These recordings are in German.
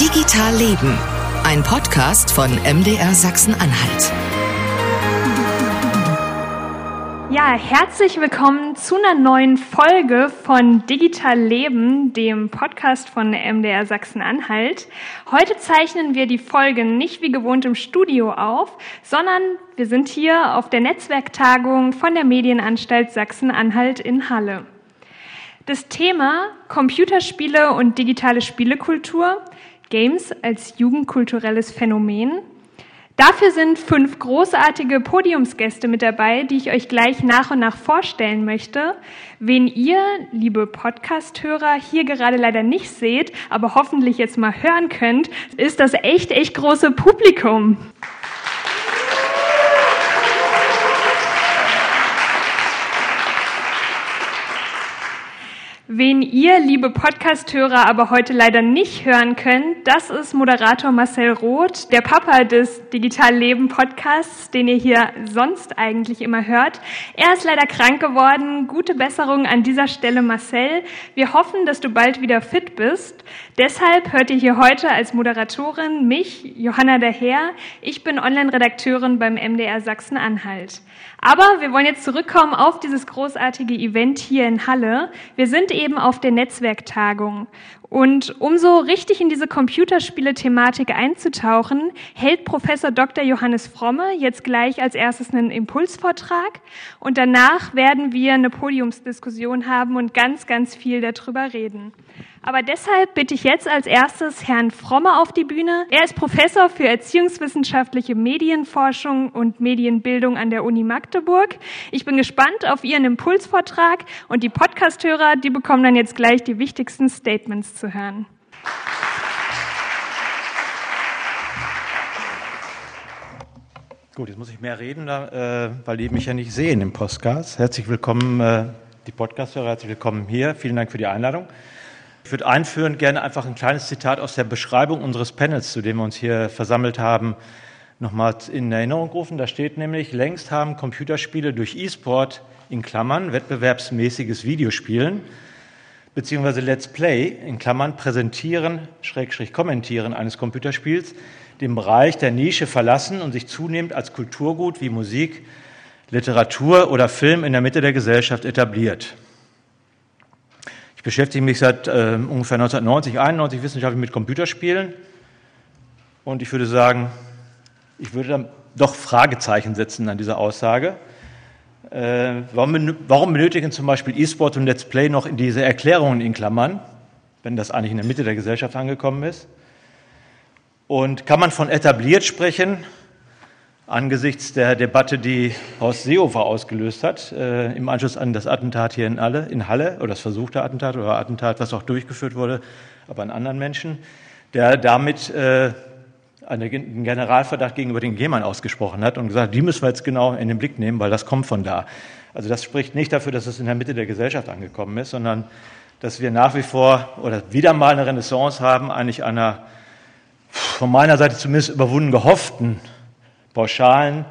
Digital Leben, ein Podcast von MDR Sachsen-Anhalt. Ja, herzlich willkommen zu einer neuen Folge von Digital Leben, dem Podcast von MDR Sachsen-Anhalt. Heute zeichnen wir die Folge nicht wie gewohnt im Studio auf, sondern wir sind hier auf der Netzwerktagung von der Medienanstalt Sachsen-Anhalt in Halle. Das Thema Computerspiele und digitale Spielekultur, Games als jugendkulturelles Phänomen Dafür sind fünf großartige Podiumsgäste mit dabei, die ich euch gleich nach und nach vorstellen möchte. Wen ihr, liebe Podcast-Hörer, hier gerade leider nicht seht, aber hoffentlich jetzt mal hören könnt, ist das echt, echt große Publikum. Wen ihr, liebe Podcasthörer, aber heute leider nicht hören könnt, das ist Moderator Marcel Roth, der Papa des Digital Leben Podcasts, den ihr hier sonst eigentlich immer hört. Er ist leider krank geworden. Gute Besserung an dieser Stelle, Marcel. Wir hoffen, dass du bald wieder fit bist. Deshalb hört ihr hier heute als Moderatorin mich, Johanna Daher. Ich bin Online-Redakteurin beim MDR Sachsen-Anhalt. Aber wir wollen jetzt zurückkommen auf dieses großartige Event hier in Halle. Wir sind eben auf der Netzwerktagung. Und um so richtig in diese Computerspiele-Thematik einzutauchen, hält Professor Dr. Johannes Fromme jetzt gleich als erstes einen Impulsvortrag und danach werden wir eine Podiumsdiskussion haben und ganz, ganz viel darüber reden. Aber deshalb bitte ich jetzt als erstes Herrn Fromme auf die Bühne. Er ist Professor für erziehungswissenschaftliche Medienforschung und Medienbildung an der Uni Magdeburg. Ich bin gespannt auf Ihren Impulsvortrag und die Podcasthörer, die bekommen dann jetzt gleich die wichtigsten Statements zu hören. Gut, jetzt muss ich mehr reden, äh, weil die mich ja nicht sehen im Podcast. Herzlich willkommen, äh, die Podcasthörer, herzlich willkommen hier. Vielen Dank für die Einladung. Ich würde einführend gerne einfach ein kleines Zitat aus der Beschreibung unseres Panels, zu dem wir uns hier versammelt haben, nochmal in Erinnerung rufen. Da steht nämlich, längst haben Computerspiele durch E-Sport in Klammern wettbewerbsmäßiges Videospielen beziehungsweise Let's Play in Klammern präsentieren, Schrägstrich kommentieren eines Computerspiels den Bereich der Nische verlassen und sich zunehmend als Kulturgut wie Musik, Literatur oder Film in der Mitte der Gesellschaft etabliert beschäftige mich seit äh, ungefähr 1990, 91 wissenschaftlich mit Computerspielen. Und ich würde sagen, ich würde dann doch Fragezeichen setzen an dieser Aussage. Äh, warum, warum, benötigen zum Beispiel E-Sport und Let's Play noch diese Erklärungen in Klammern, wenn das eigentlich in der Mitte der Gesellschaft angekommen ist? Und kann man von etabliert sprechen, angesichts der Debatte, die Horst Seehofer ausgelöst hat, äh, im Anschluss an das Attentat hier in, Halle, in Halle, oder das versuchte Attentat oder Attentat, was auch durchgeführt wurde, aber an anderen Menschen, der damit äh, einen Generalverdacht gegenüber den Gemern ausgesprochen hat und gesagt, die müssen wir jetzt genau in den Blick nehmen, weil das kommt von da. Also das spricht nicht dafür, dass es in der Mitte der Gesellschaft angekommen ist, sondern dass wir nach wie vor oder wieder mal eine Renaissance haben, eigentlich einer von meiner Seite zumindest überwunden gehofften pauschalen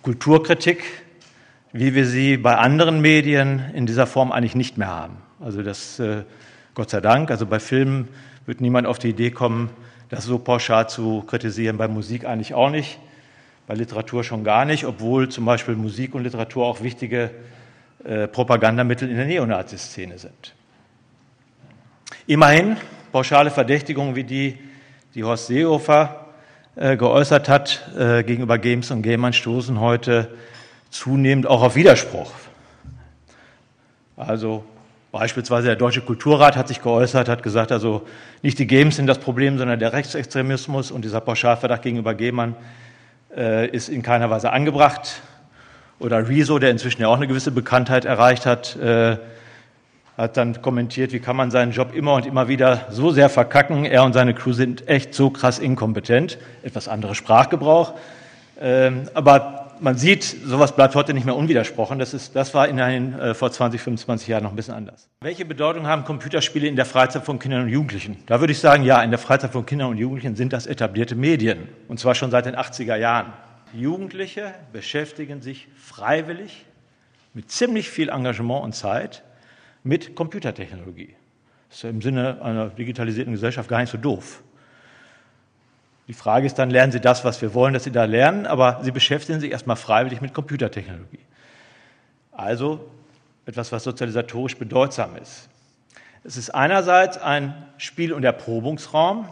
Kulturkritik, wie wir sie bei anderen Medien in dieser Form eigentlich nicht mehr haben. Also das, äh, Gott sei Dank, also bei Filmen wird niemand auf die Idee kommen, das so pauschal zu kritisieren, bei Musik eigentlich auch nicht, bei Literatur schon gar nicht, obwohl zum Beispiel Musik und Literatur auch wichtige äh, Propagandamittel in der Neonazi-Szene sind. Immerhin pauschale Verdächtigungen wie die, die Horst Seehofer äh, geäußert hat äh, gegenüber Games und Gamern, stoßen heute zunehmend auch auf Widerspruch. Also beispielsweise der Deutsche Kulturrat hat sich geäußert, hat gesagt, also nicht die Games sind das Problem, sondern der Rechtsextremismus und dieser Pauschalverdacht gegenüber Gamern äh, ist in keiner Weise angebracht. Oder Rezo, der inzwischen ja auch eine gewisse Bekanntheit erreicht hat, hat dann kommentiert, wie kann man seinen Job immer und immer wieder so sehr verkacken. Er und seine Crew sind echt so krass inkompetent. Etwas anderer Sprachgebrauch. Ähm, aber man sieht, sowas bleibt heute nicht mehr unwidersprochen. Das, ist, das war in den, äh, vor 20, 25 Jahren noch ein bisschen anders. Welche Bedeutung haben Computerspiele in der Freizeit von Kindern und Jugendlichen? Da würde ich sagen, ja, in der Freizeit von Kindern und Jugendlichen sind das etablierte Medien. Und zwar schon seit den 80er Jahren. Jugendliche beschäftigen sich freiwillig mit ziemlich viel Engagement und Zeit mit Computertechnologie. Das ist im Sinne einer digitalisierten Gesellschaft gar nicht so doof. Die Frage ist dann, lernen Sie das, was wir wollen, dass Sie da lernen, aber Sie beschäftigen sich erstmal freiwillig mit Computertechnologie. Also etwas, was sozialisatorisch bedeutsam ist. Es ist einerseits ein Spiel- und Erprobungsraum,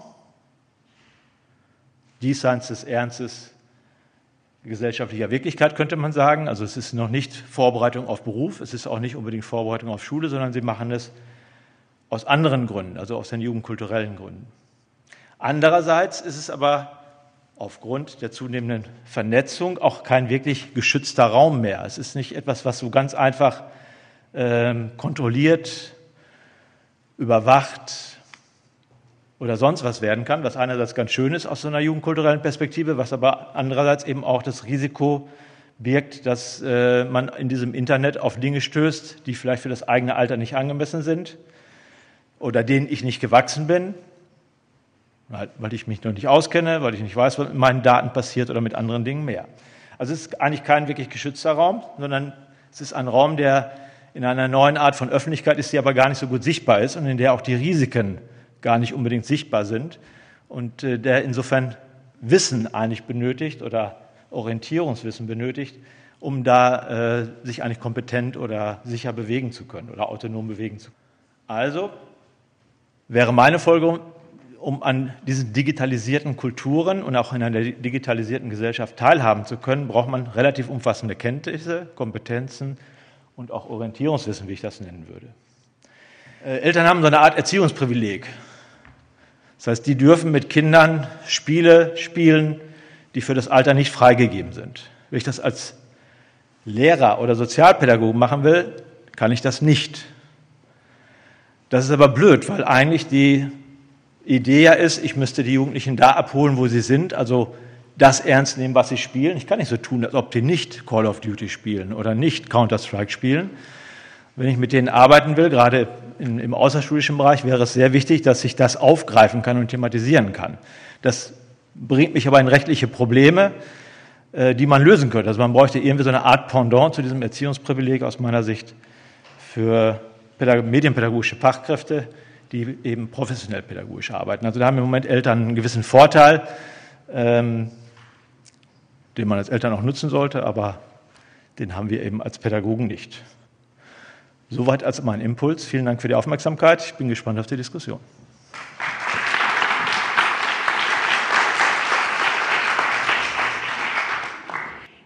diesseits des Ernstes gesellschaftlicher Wirklichkeit, könnte man sagen. Also es ist noch nicht Vorbereitung auf Beruf, es ist auch nicht unbedingt Vorbereitung auf Schule, sondern sie machen es aus anderen Gründen, also aus den jugendkulturellen Gründen. Andererseits ist es aber aufgrund der zunehmenden Vernetzung auch kein wirklich geschützter Raum mehr. Es ist nicht etwas, was so ganz einfach ähm, kontrolliert, überwacht, oder sonst was werden kann, was einerseits ganz schön ist aus so einer jugendkulturellen Perspektive, was aber andererseits eben auch das Risiko birgt, dass äh, man in diesem Internet auf Dinge stößt, die vielleicht für das eigene Alter nicht angemessen sind oder denen ich nicht gewachsen bin, weil ich mich noch nicht auskenne, weil ich nicht weiß, was mit meinen Daten passiert oder mit anderen Dingen mehr. Also es ist eigentlich kein wirklich geschützter Raum, sondern es ist ein Raum, der in einer neuen Art von Öffentlichkeit ist, die aber gar nicht so gut sichtbar ist und in der auch die Risiken gar nicht unbedingt sichtbar sind und äh, der insofern Wissen eigentlich benötigt oder Orientierungswissen benötigt, um da äh, sich eigentlich kompetent oder sicher bewegen zu können oder autonom bewegen zu können. Also wäre meine Folgerung, um an diesen digitalisierten Kulturen und auch in einer digitalisierten Gesellschaft teilhaben zu können, braucht man relativ umfassende Kenntnisse, Kompetenzen und auch Orientierungswissen, wie ich das nennen würde. Äh, Eltern haben so eine Art Erziehungsprivileg. Das heißt, die dürfen mit Kindern Spiele spielen, die für das Alter nicht freigegeben sind. Wenn ich das als Lehrer oder Sozialpädagoge machen will, kann ich das nicht. Das ist aber blöd, weil eigentlich die Idee ja ist, ich müsste die Jugendlichen da abholen, wo sie sind, also das ernst nehmen, was sie spielen. Ich kann nicht so tun, als ob die nicht Call of Duty spielen oder nicht Counter-Strike spielen. Wenn ich mit denen arbeiten will, gerade in, im außerschulischen Bereich, wäre es sehr wichtig, dass ich das aufgreifen kann und thematisieren kann. Das bringt mich aber in rechtliche Probleme, äh, die man lösen könnte. Also man bräuchte irgendwie so eine Art Pendant zu diesem Erziehungsprivileg aus meiner Sicht für medienpädagogische Fachkräfte, die eben professionell pädagogisch arbeiten. Also da haben im Moment Eltern einen gewissen Vorteil, ähm, den man als Eltern auch nutzen sollte, aber den haben wir eben als Pädagogen nicht. Soweit als mein Impuls. Vielen Dank für die Aufmerksamkeit. Ich bin gespannt auf die Diskussion.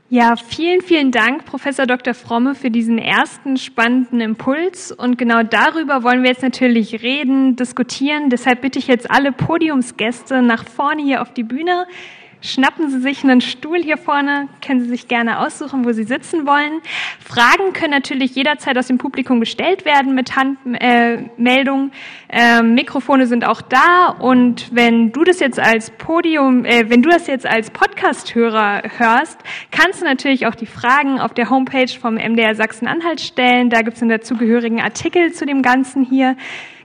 Ja, vielen, vielen Dank, Professor Dr. Fromme, für diesen ersten spannenden Impuls. Und genau darüber wollen wir jetzt natürlich reden, diskutieren. Deshalb bitte ich jetzt alle Podiumsgäste nach vorne hier auf die Bühne. Schnappen Sie sich einen Stuhl hier vorne, können Sie sich gerne aussuchen, wo Sie sitzen wollen. Fragen können natürlich jederzeit aus dem Publikum gestellt werden mit Handmeldung. Äh, ähm, Mikrofone sind auch da und wenn du das jetzt als Podium, äh, wenn du das jetzt als Podcast-Hörer hörst, kannst du natürlich auch die Fragen auf der Homepage vom MDR Sachsen-Anhalt stellen. Da gibt es einen dazugehörigen Artikel zu dem Ganzen hier.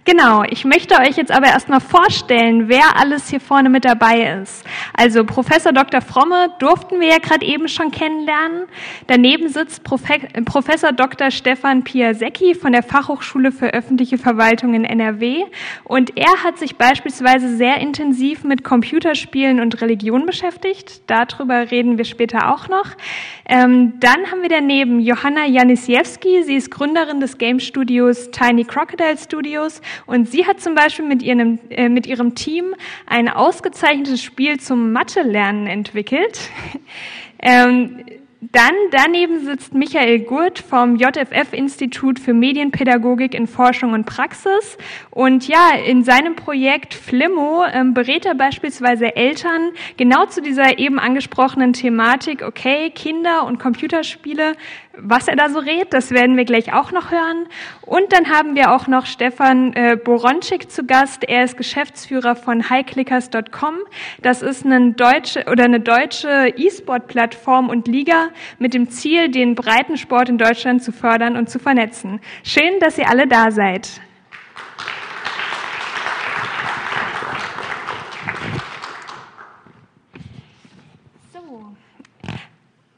Genau, ich möchte euch jetzt aber erstmal vorstellen, wer alles hier vorne mit dabei ist. Also Professor Dr. Fromme durften wir ja gerade eben schon kennenlernen. Daneben sitzt Professor Dr. Stefan Piasecki von der Fachhochschule für öffentliche Verwaltung in NRW und er hat sich beispielsweise sehr intensiv mit Computerspielen und Religion beschäftigt. Darüber reden wir später auch noch. Ähm, dann haben wir daneben Johanna Janisiewski. Sie ist Gründerin des Game Studios Tiny Crocodile Studios und sie hat zum Beispiel mit ihrem, äh, mit ihrem Team ein ausgezeichnetes Spiel zum Mathe-Lernen entwickelt. ähm, dann daneben sitzt Michael Gurt vom JFF-Institut für Medienpädagogik in Forschung und Praxis. Und ja, in seinem Projekt Flimmo ähm, berät er beispielsweise Eltern genau zu dieser eben angesprochenen Thematik, okay, Kinder und Computerspiele, was er da so redet, das werden wir gleich auch noch hören. Und dann haben wir auch noch Stefan äh, Boronczyk zu Gast. Er ist Geschäftsführer von highclickers.com. Das ist eine deutsche oder eine deutsche E-Sport-Plattform und Liga mit dem Ziel, den Breitensport in Deutschland zu fördern und zu vernetzen. Schön, dass ihr alle da seid.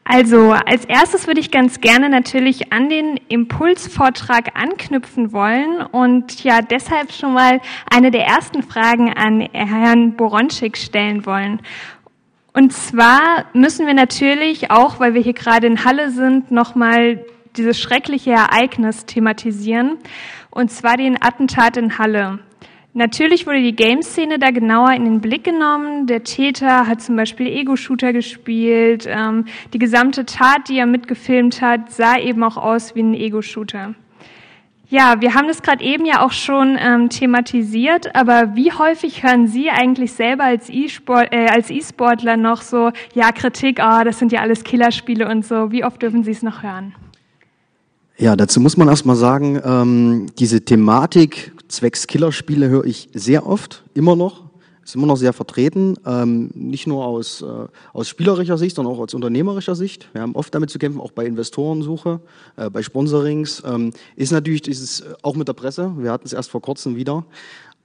Also als erstes würde ich ganz gerne natürlich an den Impulsvortrag anknüpfen wollen und ja deshalb schon mal eine der ersten Fragen an Herrn Boronschik stellen wollen. Und zwar müssen wir natürlich auch, weil wir hier gerade in Halle sind, nochmal dieses schreckliche Ereignis thematisieren, und zwar den Attentat in Halle. Natürlich wurde die Game-Szene da genauer in den Blick genommen. Der Täter hat zum Beispiel Ego-Shooter gespielt. Ähm, die gesamte Tat, die er mitgefilmt hat, sah eben auch aus wie ein Ego-Shooter. Ja, wir haben das gerade eben ja auch schon ähm, thematisiert, aber wie häufig hören Sie eigentlich selber als E-Sport, äh, als E-Sportler noch so, ja, Kritik, oh, das sind ja alles Killerspiele und so. Wie oft dürfen Sie es noch hören? Ja, dazu muss man erstmal sagen, ähm, diese Thematik zwecks Killerspiele höre ich sehr oft, immer noch, ist immer noch sehr vertreten, ähm, nicht nur aus, äh, aus spielerischer Sicht, sondern auch aus unternehmerischer Sicht. Wir haben oft damit zu kämpfen, auch bei Investorensuche, äh, bei Sponsorings. Ähm, ist natürlich dieses, äh, auch mit der Presse, wir hatten es erst vor kurzem wieder,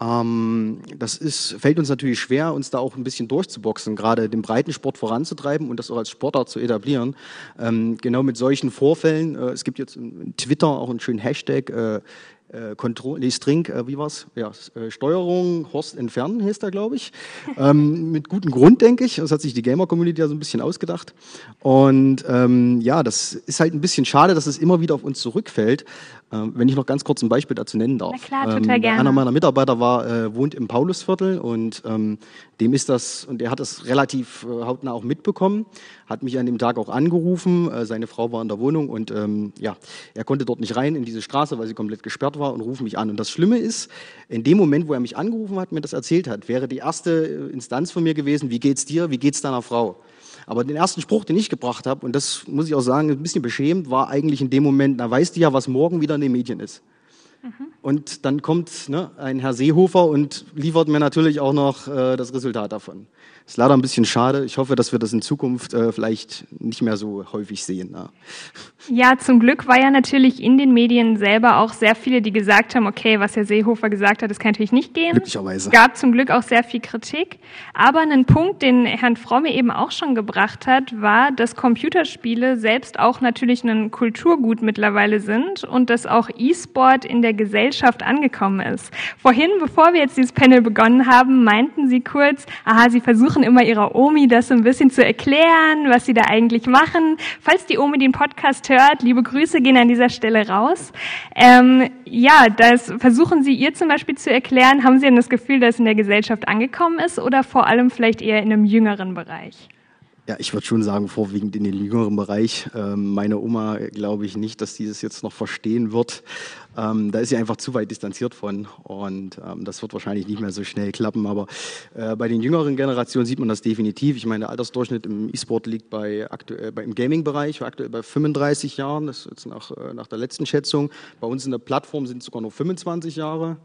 ähm, das ist, fällt uns natürlich schwer, uns da auch ein bisschen durchzuboxen, gerade den Breitensport voranzutreiben und das auch als Sportart zu etablieren. Ähm, genau mit solchen Vorfällen, äh, es gibt jetzt in Twitter auch einen schönen Hashtag, äh, äh, Kontrolle, nee, String, äh, wie war's? Ja, äh, Steuerung, Horst entfernen heißt da, glaube ich. ähm, mit gutem Grund, denke ich. Das hat sich die Gamer-Community ja so ein bisschen ausgedacht. Und ähm, ja, das ist halt ein bisschen schade, dass es immer wieder auf uns zurückfällt. Ähm, wenn ich noch ganz kurz ein Beispiel dazu nennen darf. Na klar, total ähm, gerne. Einer meiner Mitarbeiter war, äh, wohnt im Paulusviertel und ähm, dem ist das, und er hat das relativ äh, hautnah auch mitbekommen, hat mich an dem Tag auch angerufen. Äh, seine Frau war in der Wohnung und ähm, ja, er konnte dort nicht rein in diese Straße, weil sie komplett gesperrt war und ruft mich an. Und das Schlimme ist, in dem Moment, wo er mich angerufen hat, mir das erzählt hat, wäre die erste äh, Instanz von mir gewesen, wie geht's dir, wie geht's deiner Frau? Aber den ersten Spruch, den ich gebracht habe, und das muss ich auch sagen, ein bisschen beschämt, war eigentlich in dem Moment, na weißt du ja, was morgen wieder in den Medien ist. Und dann kommt ne, ein Herr Seehofer und liefert mir natürlich auch noch äh, das Resultat davon. Ist leider ein bisschen schade. Ich hoffe, dass wir das in Zukunft äh, vielleicht nicht mehr so häufig sehen. Ja. ja, zum Glück war ja natürlich in den Medien selber auch sehr viele, die gesagt haben, okay, was Herr Seehofer gesagt hat, das kann natürlich nicht gehen. Glücklicherweise. Gab zum Glück auch sehr viel Kritik. Aber einen Punkt, den Herrn Fromme eben auch schon gebracht hat, war, dass Computerspiele selbst auch natürlich ein Kulturgut mittlerweile sind und dass auch E-Sport in der Gesellschaft angekommen ist. Vorhin, bevor wir jetzt dieses Panel begonnen haben, meinten Sie kurz, aha, Sie versuchen versuchen immer ihrer Omi das so ein bisschen zu erklären, was sie da eigentlich machen. Falls die Omi den Podcast hört, liebe Grüße gehen an dieser Stelle raus. Ähm, ja, das versuchen Sie ihr zum Beispiel zu erklären. Haben Sie denn das Gefühl, dass es in der Gesellschaft angekommen ist oder vor allem vielleicht eher in einem jüngeren Bereich? Ja, ich würde schon sagen, vorwiegend in den jüngeren Bereich. Ähm, meine Oma glaube ich nicht, dass die das jetzt noch verstehen wird. Ähm, da ist sie einfach zu weit distanziert von und ähm, das wird wahrscheinlich nicht mehr so schnell klappen. Aber äh, bei den jüngeren Generationen sieht man das definitiv. Ich meine, der Altersdurchschnitt im E-Sport liegt bei aktuell bei, im Gaming-Bereich aktuell bei 35 Jahren. Das ist jetzt nach, äh, nach der letzten Schätzung. Bei uns in der Plattform sind es sogar nur 25 Jahre.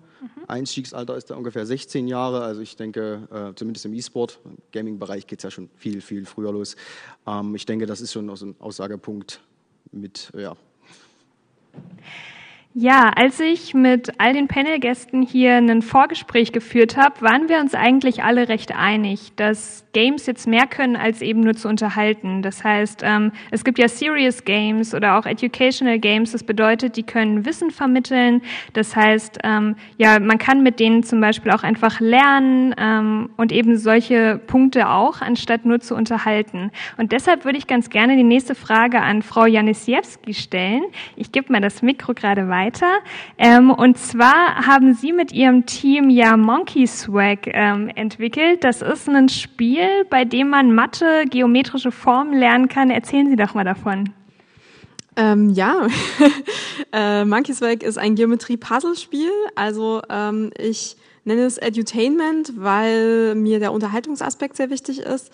Einstiegsalter ist da ungefähr 16 Jahre. Also ich denke, äh, zumindest im E-Sport, im Gaming-Bereich geht es ja schon viel, viel früher los. Ähm, ich denke, das ist schon so ein Aussagepunkt mit, ja. Ja, als ich mit all den Panelgästen hier ein Vorgespräch geführt habe, waren wir uns eigentlich alle recht einig, dass Games jetzt mehr können, als eben nur zu unterhalten. Das heißt, ähm, es gibt ja Serious Games oder auch Educational Games. Das bedeutet, die können Wissen vermitteln. Das heißt, ähm, ja, man kann mit denen zum Beispiel auch einfach lernen ähm, und eben solche Punkte auch, anstatt nur zu unterhalten. Und deshalb würde ich ganz gerne die nächste Frage an Frau Janisiewski stellen. Ich gebe mal das Mikro gerade weiter weiter. Ähm, und zwar haben Sie mit Ihrem Team ja Monkey Swag ähm, entwickelt. Das ist ein Spiel, bei dem man Mathe, geometrische Formen lernen kann. Erzählen Sie doch mal davon. Ähm, ja, äh, Monkey Swag ist ein Geometrie-Puzzle-Spiel. Also ähm, ich nenne es Edutainment, weil mir der Unterhaltungsaspekt sehr wichtig ist.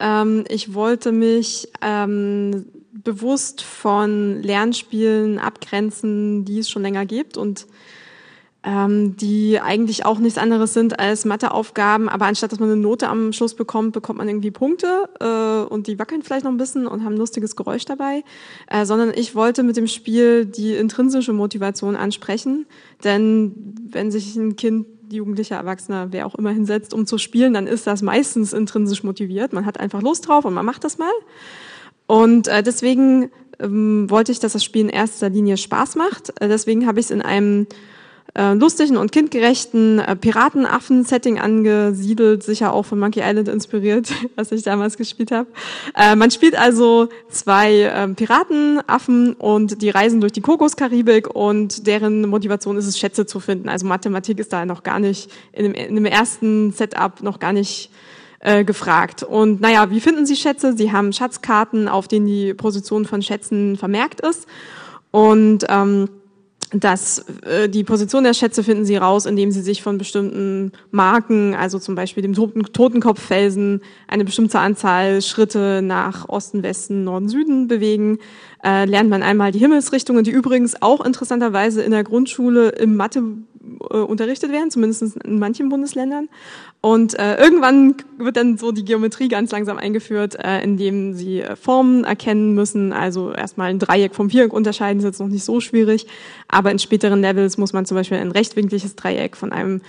Ähm, ich wollte mich ähm, bewusst von Lernspielen abgrenzen, die es schon länger gibt und ähm, die eigentlich auch nichts anderes sind als Matheaufgaben, aber anstatt dass man eine Note am Schluss bekommt, bekommt man irgendwie Punkte äh, und die wackeln vielleicht noch ein bisschen und haben ein lustiges Geräusch dabei, äh, sondern ich wollte mit dem Spiel die intrinsische Motivation ansprechen, denn wenn sich ein Kind Jugendlicher, Erwachsener, wer auch immer hinsetzt, um zu spielen, dann ist das meistens intrinsisch motiviert. Man hat einfach Lust drauf und man macht das mal. Und äh, deswegen ähm, wollte ich, dass das Spiel in erster Linie Spaß macht. Äh, deswegen habe ich es in einem äh, lustigen und kindgerechten äh, Piratenaffen-Setting angesiedelt, sicher auch von Monkey Island inspiriert, was ich damals gespielt habe. Äh, man spielt also zwei äh, Piratenaffen und die reisen durch die Kokoskaribik und deren Motivation ist es, Schätze zu finden. Also Mathematik ist da noch gar nicht, in dem, in dem ersten Setup noch gar nicht äh, gefragt. Und naja, wie finden Sie Schätze? Sie haben Schatzkarten, auf denen die Position von Schätzen vermerkt ist. Und ähm, dass äh, die Position der Schätze finden sie raus, indem sie sich von bestimmten Marken, also zum Beispiel dem Toten Totenkopffelsen, eine bestimmte Anzahl Schritte nach Osten, Westen, Norden, Süden bewegen. Äh, lernt man einmal die Himmelsrichtungen, die übrigens auch interessanterweise in der Grundschule im Mathe äh, unterrichtet werden, zumindest in manchen Bundesländern. Und äh, irgendwann wird dann so die Geometrie ganz langsam eingeführt, äh, indem sie äh, Formen erkennen müssen. Also erstmal ein Dreieck vom Viereck unterscheiden, ist jetzt noch nicht so schwierig. Aber in späteren Levels muss man zum Beispiel ein rechtwinkliges Dreieck von einem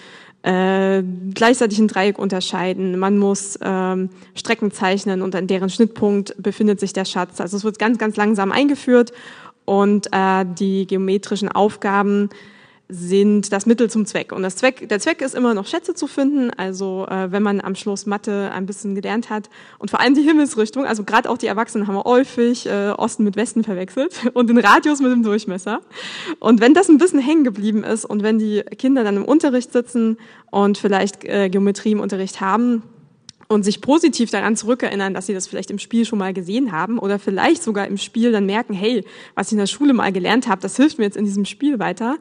äh, gleichzeitigen Dreieck unterscheiden. Man muss ähm, Strecken zeichnen und an deren Schnittpunkt befindet sich der Schatz. Also es wird ganz, ganz langsam eingeführt und äh, die geometrischen Aufgaben sind das Mittel zum Zweck. Und das Zweck, der Zweck ist immer noch Schätze zu finden. Also äh, wenn man am Schluss Mathe ein bisschen gelernt hat und vor allem die Himmelsrichtung, also gerade auch die Erwachsenen haben häufig äh, Osten mit Westen verwechselt und den Radius mit dem Durchmesser. Und wenn das ein bisschen hängen geblieben ist und wenn die Kinder dann im Unterricht sitzen und vielleicht äh, Geometrie im Unterricht haben, und sich positiv daran zurückerinnern, dass sie das vielleicht im Spiel schon mal gesehen haben oder vielleicht sogar im Spiel dann merken, hey, was ich in der Schule mal gelernt habe, das hilft mir jetzt in diesem Spiel weiter,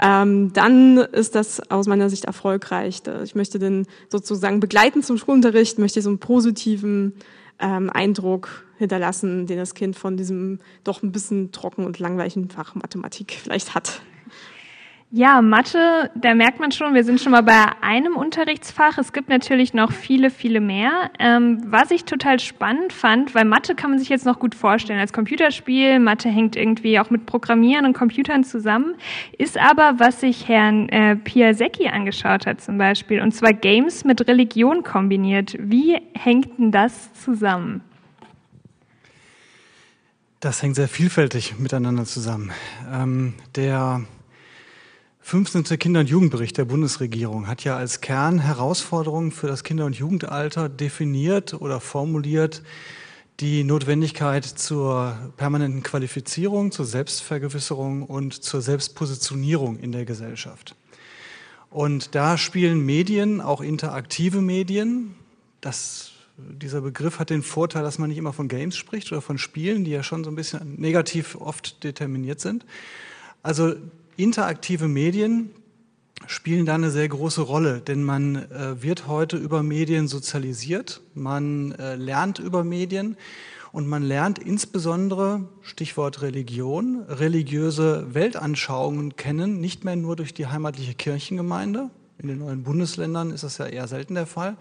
ähm, dann ist das aus meiner Sicht erfolgreich. Ich möchte den sozusagen begleiten zum Schulunterricht, möchte so einen positiven ähm, Eindruck hinterlassen, den das Kind von diesem doch ein bisschen trocken und langweiligen Fach Mathematik vielleicht hat. Ja, Mathe, da merkt man schon, wir sind schon mal bei einem Unterrichtsfach. Es gibt natürlich noch viele, viele mehr. Ähm, was ich total spannend fand, weil Mathe kann man sich jetzt noch gut vorstellen als Computerspiel. Mathe hängt irgendwie auch mit Programmieren und Computern zusammen. Ist aber, was sich Herrn äh, Piasecki angeschaut hat zum Beispiel, und zwar Games mit Religion kombiniert. Wie hängt denn das zusammen? Das hängt sehr vielfältig miteinander zusammen. Ähm, der 15. Kinder- und Jugendbericht der Bundesregierung hat ja als Kernherausforderung für das Kinder- und Jugendalter definiert oder formuliert die Notwendigkeit zur permanenten Qualifizierung, zur Selbstvergewisserung und zur Selbstpositionierung in der Gesellschaft. Und da spielen Medien, auch interaktive Medien, das, dieser Begriff hat den Vorteil, dass man nicht immer von Games spricht oder von Spielen, die ja schon so ein bisschen negativ oft determiniert sind. Also interaktive Medien spielen da eine sehr große Rolle, denn man äh, wird heute über Medien sozialisiert, man äh, lernt über Medien und man lernt insbesondere, Stichwort Religion, religiöse Weltanschauungen kennen, nicht mehr nur durch die heimatliche Kirchengemeinde, in den neuen Bundesländern ist das ja eher selten der Fall,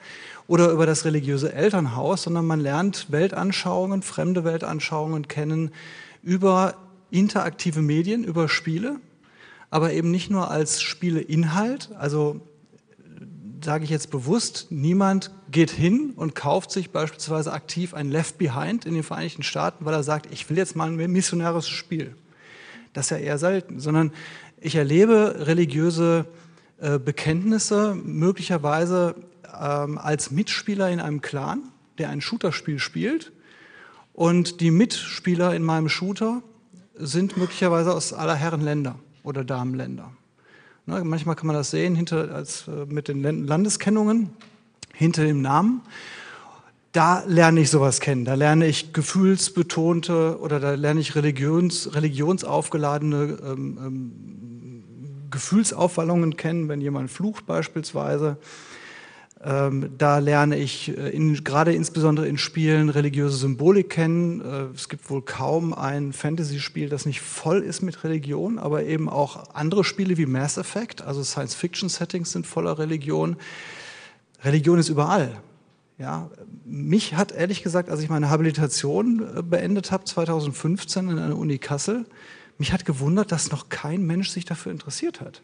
oder über das religiöse Elternhaus, sondern man lernt Weltanschauungen, fremde Weltanschauungen kennen über interaktive Medien, über Spiele, aber eben nicht nur als Spieleinhalt. Also sage ich jetzt bewusst, niemand geht hin und kauft sich beispielsweise aktiv ein Left Behind in den Vereinigten Staaten, weil er sagt, ich will jetzt mal ein missionäres Spiel. Das ist ja eher selten, sondern ich erlebe religiöse äh, Bekenntnisse möglicherweise ähm, als Mitspieler in einem Clan, der ein Shooterspiel spielt und die Mitspieler in meinem Shooter sind möglicherweise aus aller Herren Länder oder Damenländer. Ne, manchmal kann man das sehen hinter, als, äh, mit den Landeskennungen hinter dem Namen. Da lerne ich sowas kennen. Da lerne ich gefühlsbetonte oder da lerne ich religions, religionsaufgeladene ähm, ähm, Gefühlsaufwallungen kennen, wenn jemand flucht beispielsweise. Ähm, da lerne ich äh, in, gerade insbesondere in Spielen religiöse Symbolik kennen. Äh, es gibt wohl kaum ein Fantasy-Spiel, das nicht voll ist mit Religion, aber eben auch andere Spiele wie Mass Effect, also Science-Fiction-Settings sind voller Religion. Religion ist überall. Ja, mich hat ehrlich gesagt, als ich meine Habilitation äh, beendet habe, 2015 in einer Uni Kassel, mich hat gewundert, dass noch kein Mensch sich dafür interessiert hat.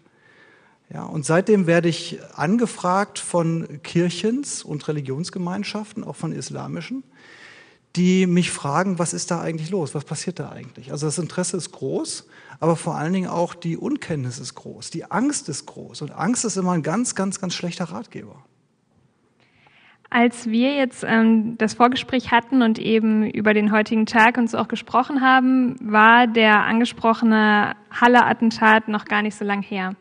Ja, und seitdem werde ich angefragt von Kirchens und Religionsgemeinschaften, auch von islamischen, die mich fragen, was ist da eigentlich los? Was passiert da eigentlich? Also das Interesse ist groß, aber vor allen Dingen auch die Unkenntnis ist groß. Die Angst ist groß. Und Angst ist immer ein ganz, ganz, ganz schlechter Ratgeber. Als wir jetzt ähm, das Vorgespräch hatten und eben über den heutigen Tag uns auch gesprochen haben, war der angesprochene Halle-Attentat noch gar nicht so lang her.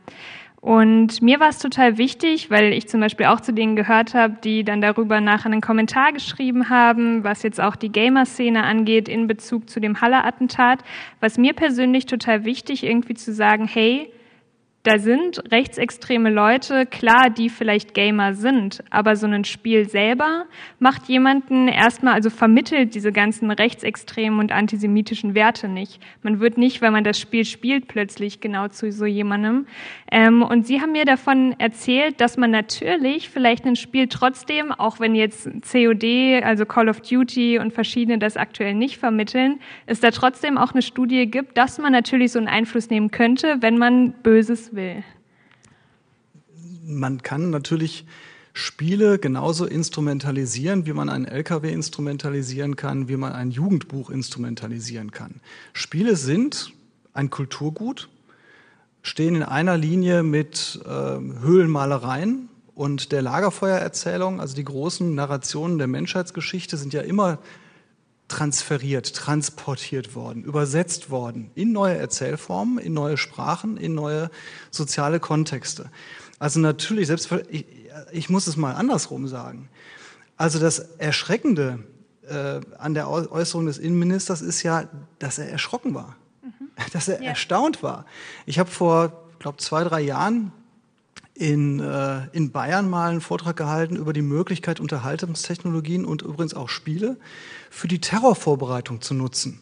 Und mir war es total wichtig, weil ich zum Beispiel auch zu denen gehört habe, die dann darüber nachher einen Kommentar geschrieben haben, was jetzt auch die Gamer-Szene angeht in Bezug zu dem Halle-Attentat. Was mir persönlich total wichtig, irgendwie zu sagen, hey, da sind rechtsextreme Leute, klar, die vielleicht Gamer sind, aber so ein Spiel selber macht jemanden erstmal, also vermittelt diese ganzen rechtsextremen und antisemitischen Werte nicht. Man wird nicht, wenn man das Spiel spielt, plötzlich genau zu so jemandem. Ähm, und Sie haben mir davon erzählt, dass man natürlich vielleicht ein Spiel trotzdem, auch wenn jetzt COD, also Call of Duty und verschiedene das aktuell nicht vermitteln, es da trotzdem auch eine Studie gibt, dass man natürlich so einen Einfluss nehmen könnte, wenn man Böses will? Man kann natürlich Spiele genauso instrumentalisieren, wie man einen LKW instrumentalisieren kann, wie man ein Jugendbuch instrumentalisieren kann. Spiele sind ein Kulturgut, stehen in einer Linie mit äh, Höhlenmalereien und der Lagerfeuererzählung, also die großen Narrationen der Menschheitsgeschichte sind ja immer transferiert, transportiert worden, übersetzt worden in neue Erzählformen, in neue Sprachen, in neue soziale Kontexte. Also natürlich, selbst ich, ich muss es mal andersrum sagen. Also das Erschreckende äh, an der Äußerung des Innenministers ist ja, dass er erschrocken war, mhm. dass er ja. erstaunt war. Ich habe vor, glaube zwei, drei Jahren in, äh, in Bayern mal einen Vortrag gehalten über die Möglichkeit, Unterhaltungstechnologien und übrigens auch Spiele für die Terrorvorbereitung zu nutzen.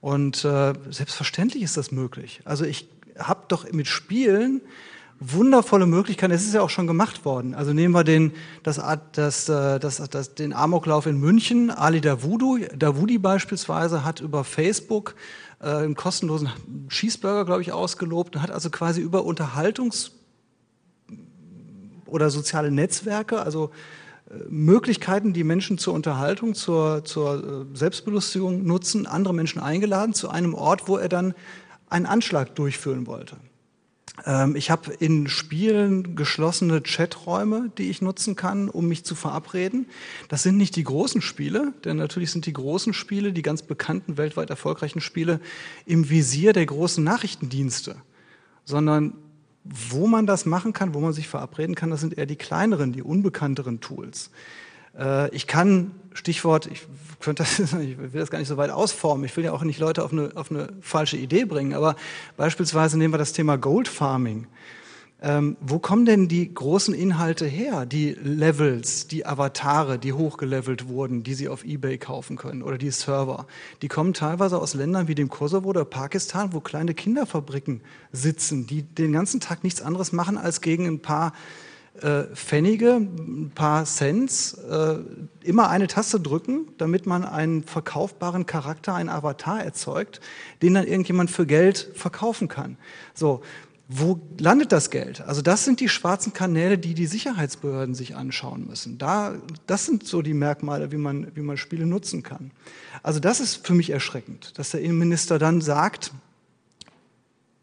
Und äh, selbstverständlich ist das möglich. Also ich habe doch mit Spielen wundervolle Möglichkeiten. Es ist ja auch schon gemacht worden. Also nehmen wir den, das, das, äh, das, das, den Amoklauf in München. Ali Davudi, Davudi beispielsweise hat über Facebook äh, einen kostenlosen Cheeseburger, glaube ich, ausgelobt und hat also quasi über Unterhaltungs oder soziale Netzwerke, also äh, Möglichkeiten, die Menschen zur Unterhaltung, zur, zur äh, Selbstbelustigung nutzen, andere Menschen eingeladen zu einem Ort, wo er dann einen Anschlag durchführen wollte. Ähm, ich habe in Spielen geschlossene Chaträume, die ich nutzen kann, um mich zu verabreden. Das sind nicht die großen Spiele, denn natürlich sind die großen Spiele, die ganz bekannten, weltweit erfolgreichen Spiele, im Visier der großen Nachrichtendienste, sondern wo man das machen kann, wo man sich verabreden kann, das sind eher die kleineren, die unbekannteren Tools. Äh, ich kann, Stichwort, ich, könnte das, ich will das gar nicht so weit ausformen, ich will ja auch nicht Leute auf eine, auf eine falsche Idee bringen, aber beispielsweise nehmen wir das Thema Gold Farming. Ähm, wo kommen denn die großen Inhalte her? Die Levels, die Avatare, die hochgelevelt wurden, die Sie auf eBay kaufen können oder die Server. Die kommen teilweise aus Ländern wie dem Kosovo oder Pakistan, wo kleine Kinderfabriken sitzen, die den ganzen Tag nichts anderes machen, als gegen ein paar äh, Pfennige, ein paar Cents, äh, immer eine Taste drücken, damit man einen verkaufbaren Charakter, einen Avatar erzeugt, den dann irgendjemand für Geld verkaufen kann. So, wo landet das Geld? Also das sind die schwarzen Kanäle, die die Sicherheitsbehörden sich anschauen müssen. Da, das sind so die Merkmale, wie man, wie man Spiele nutzen kann. Also das ist für mich erschreckend, dass der Innenminister dann sagt,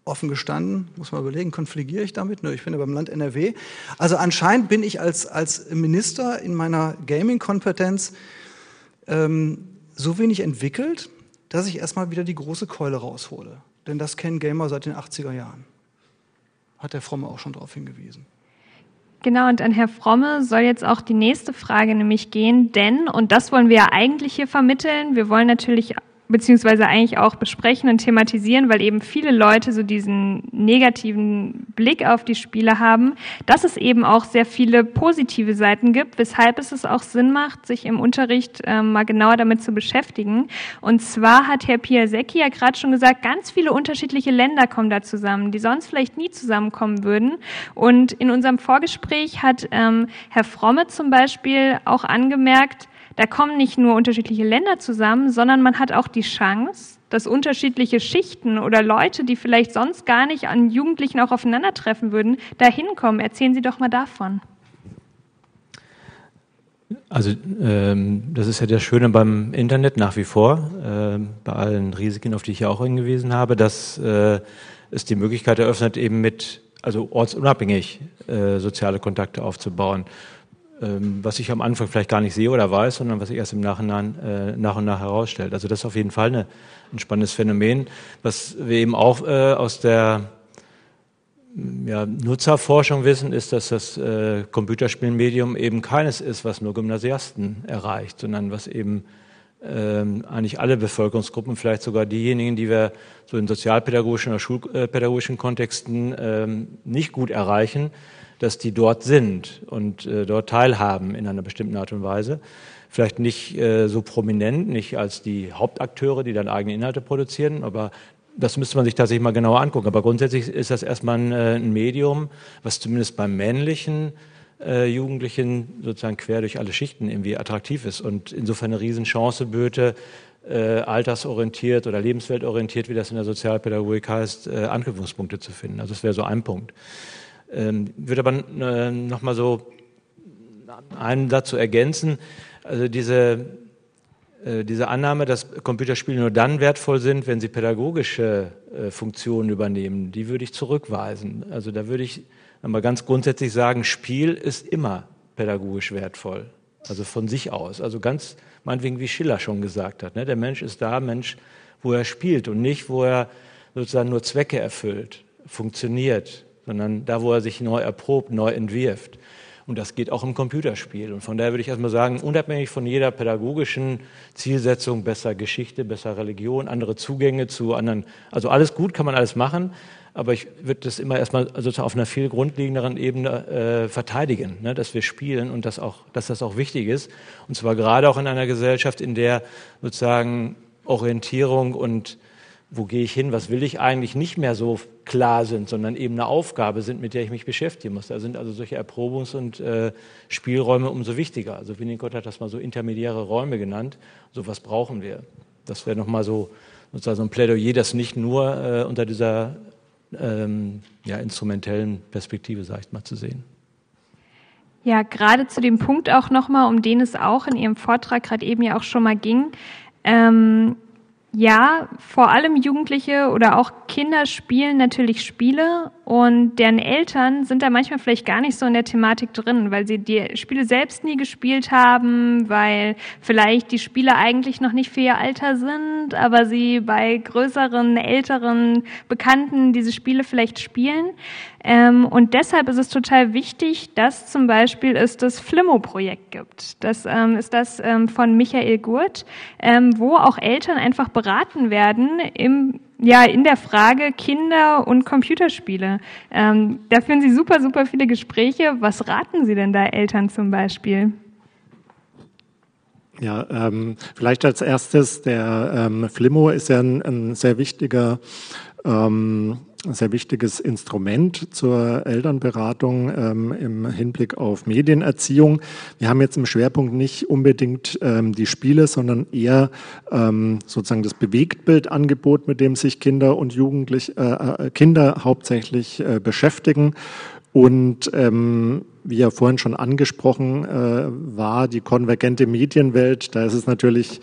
offen gestanden, muss man überlegen, konfligiere ich damit? Nö, ich bin ja beim Land NRW. Also anscheinend bin ich als, als Minister in meiner Gaming-Kompetenz ähm, so wenig entwickelt, dass ich erstmal wieder die große Keule raushole. Denn das kennen Gamer seit den 80er Jahren hat der Fromme auch schon darauf hingewiesen. Genau, und an Herr Fromme soll jetzt auch die nächste Frage nämlich gehen, denn, und das wollen wir ja eigentlich hier vermitteln, wir wollen natürlich beziehungsweise eigentlich auch besprechen und thematisieren, weil eben viele Leute so diesen negativen Blick auf die Spiele haben, dass es eben auch sehr viele positive Seiten gibt, weshalb es es auch Sinn macht, sich im Unterricht äh, mal genauer damit zu beschäftigen. Und zwar hat Herr Piasecki ja gerade schon gesagt, ganz viele unterschiedliche Länder kommen da zusammen, die sonst vielleicht nie zusammenkommen würden. Und in unserem Vorgespräch hat ähm, Herr Fromme zum Beispiel auch angemerkt, da kommen nicht nur unterschiedliche Länder zusammen, sondern man hat auch die Chance, dass unterschiedliche Schichten oder Leute, die vielleicht sonst gar nicht an Jugendlichen auch aufeinandertreffen würden, da hinkommen. Erzählen Sie doch mal davon. Also ähm, das ist ja das Schöne beim Internet nach wie vor, äh, bei allen Risiken, auf die ich ja auch hingewiesen habe, dass äh, es die Möglichkeit eröffnet, eben mit, also ortsunabhängig äh, soziale Kontakte aufzubauen. Ähm, was ich am Anfang vielleicht gar nicht sehe oder weiß, sondern was sich erst im Nachhinein äh, nach und nach herausstellt. Also das ist auf jeden Fall eine, ein spannendes Phänomen, was wir eben auch äh, aus der ja, Nutzerforschung wissen, ist, dass das äh, Computerspielmedium eben keines ist, was nur Gymnasiasten erreicht, sondern was eben ähm, eigentlich alle Bevölkerungsgruppen, vielleicht sogar diejenigen, die wir so in sozialpädagogischen oder schulpädagogischen Kontexten ähm, nicht gut erreichen, dass die dort sind und äh, dort teilhaben in einer bestimmten Art und Weise. Vielleicht nicht äh, so prominent, nicht als die Hauptakteure, die dann eigene Inhalte produzieren, aber das müsste man sich tatsächlich mal genauer angucken. Aber grundsätzlich ist das erstmal ein, äh, ein Medium, was zumindest beim männlichen äh, Jugendlichen sozusagen quer durch alle Schichten irgendwie attraktiv ist und insofern eine Riesenchance böte, äh, altersorientiert oder lebensweltorientiert, wie das in der Sozialpädagogik heißt, äh, Anknüpfungspunkte zu finden. Also das wäre so ein Punkt. Ähm, würde aber äh, noch mal so einen dazu ergänzen. Also diese äh, diese Annahme, dass Computerspiele nur dann wertvoll sind, wenn sie pädagogische äh, Funktionen übernehmen, die würde ich zurückweisen. Also da würde ich einmal ganz grundsätzlich sagen, Spiel ist immer pädagogisch wertvoll. Also von sich aus. Also ganz, meinetwegen, wie Schiller schon gesagt hat. Ne? Der Mensch ist da, Mensch, wo er spielt und nicht, wo er sozusagen nur Zwecke erfüllt, funktioniert, sondern da, wo er sich neu erprobt, neu entwirft. Und das geht auch im Computerspiel. Und von daher würde ich erstmal sagen, unabhängig von jeder pädagogischen Zielsetzung, besser Geschichte, besser Religion, andere Zugänge zu anderen, also alles gut, kann man alles machen. Aber ich würde das immer erstmal sozusagen auf einer viel grundlegenderen Ebene äh, verteidigen, ne, dass wir spielen und dass, auch, dass das auch wichtig ist. Und zwar gerade auch in einer Gesellschaft, in der sozusagen Orientierung und wo gehe ich hin, was will ich eigentlich, nicht mehr so klar sind, sondern eben eine Aufgabe sind, mit der ich mich beschäftigen muss. Da sind also solche Erprobungs- und äh, Spielräume umso wichtiger. Also Winnicott hat das mal so intermediäre Räume genannt. So was brauchen wir. Das wäre nochmal so sozusagen so ein Plädoyer, das nicht nur äh, unter dieser ähm, ja, instrumentellen Perspektive, sag ich mal, zu sehen. Ja, gerade zu dem Punkt auch nochmal, um den es auch in Ihrem Vortrag gerade eben ja auch schon mal ging. Ähm, ja, vor allem Jugendliche oder auch Kinder spielen natürlich Spiele und deren Eltern sind da manchmal vielleicht gar nicht so in der Thematik drin, weil sie die Spiele selbst nie gespielt haben, weil vielleicht die Spiele eigentlich noch nicht für ihr Alter sind, aber sie bei größeren, älteren Bekannten diese Spiele vielleicht spielen. Ähm, und deshalb ist es total wichtig, dass zum Beispiel es das Flimmo-Projekt gibt. Das ähm, ist das ähm, von Michael Gurt, ähm, wo auch Eltern einfach beraten werden im ja, in der Frage Kinder und Computerspiele. Ähm, da führen Sie super, super viele Gespräche. Was raten Sie denn da Eltern zum Beispiel? Ja, ähm, vielleicht als erstes, der ähm, Flimmo ist ja ein, ein sehr wichtiger ähm, sehr wichtiges Instrument zur Elternberatung ähm, im Hinblick auf Medienerziehung. Wir haben jetzt im Schwerpunkt nicht unbedingt ähm, die Spiele, sondern eher ähm, sozusagen das Bewegtbildangebot, mit dem sich Kinder und Jugendliche, äh, äh, Kinder hauptsächlich äh, beschäftigen. Und ähm, wie ja vorhin schon angesprochen äh, war, die konvergente Medienwelt, da ist es natürlich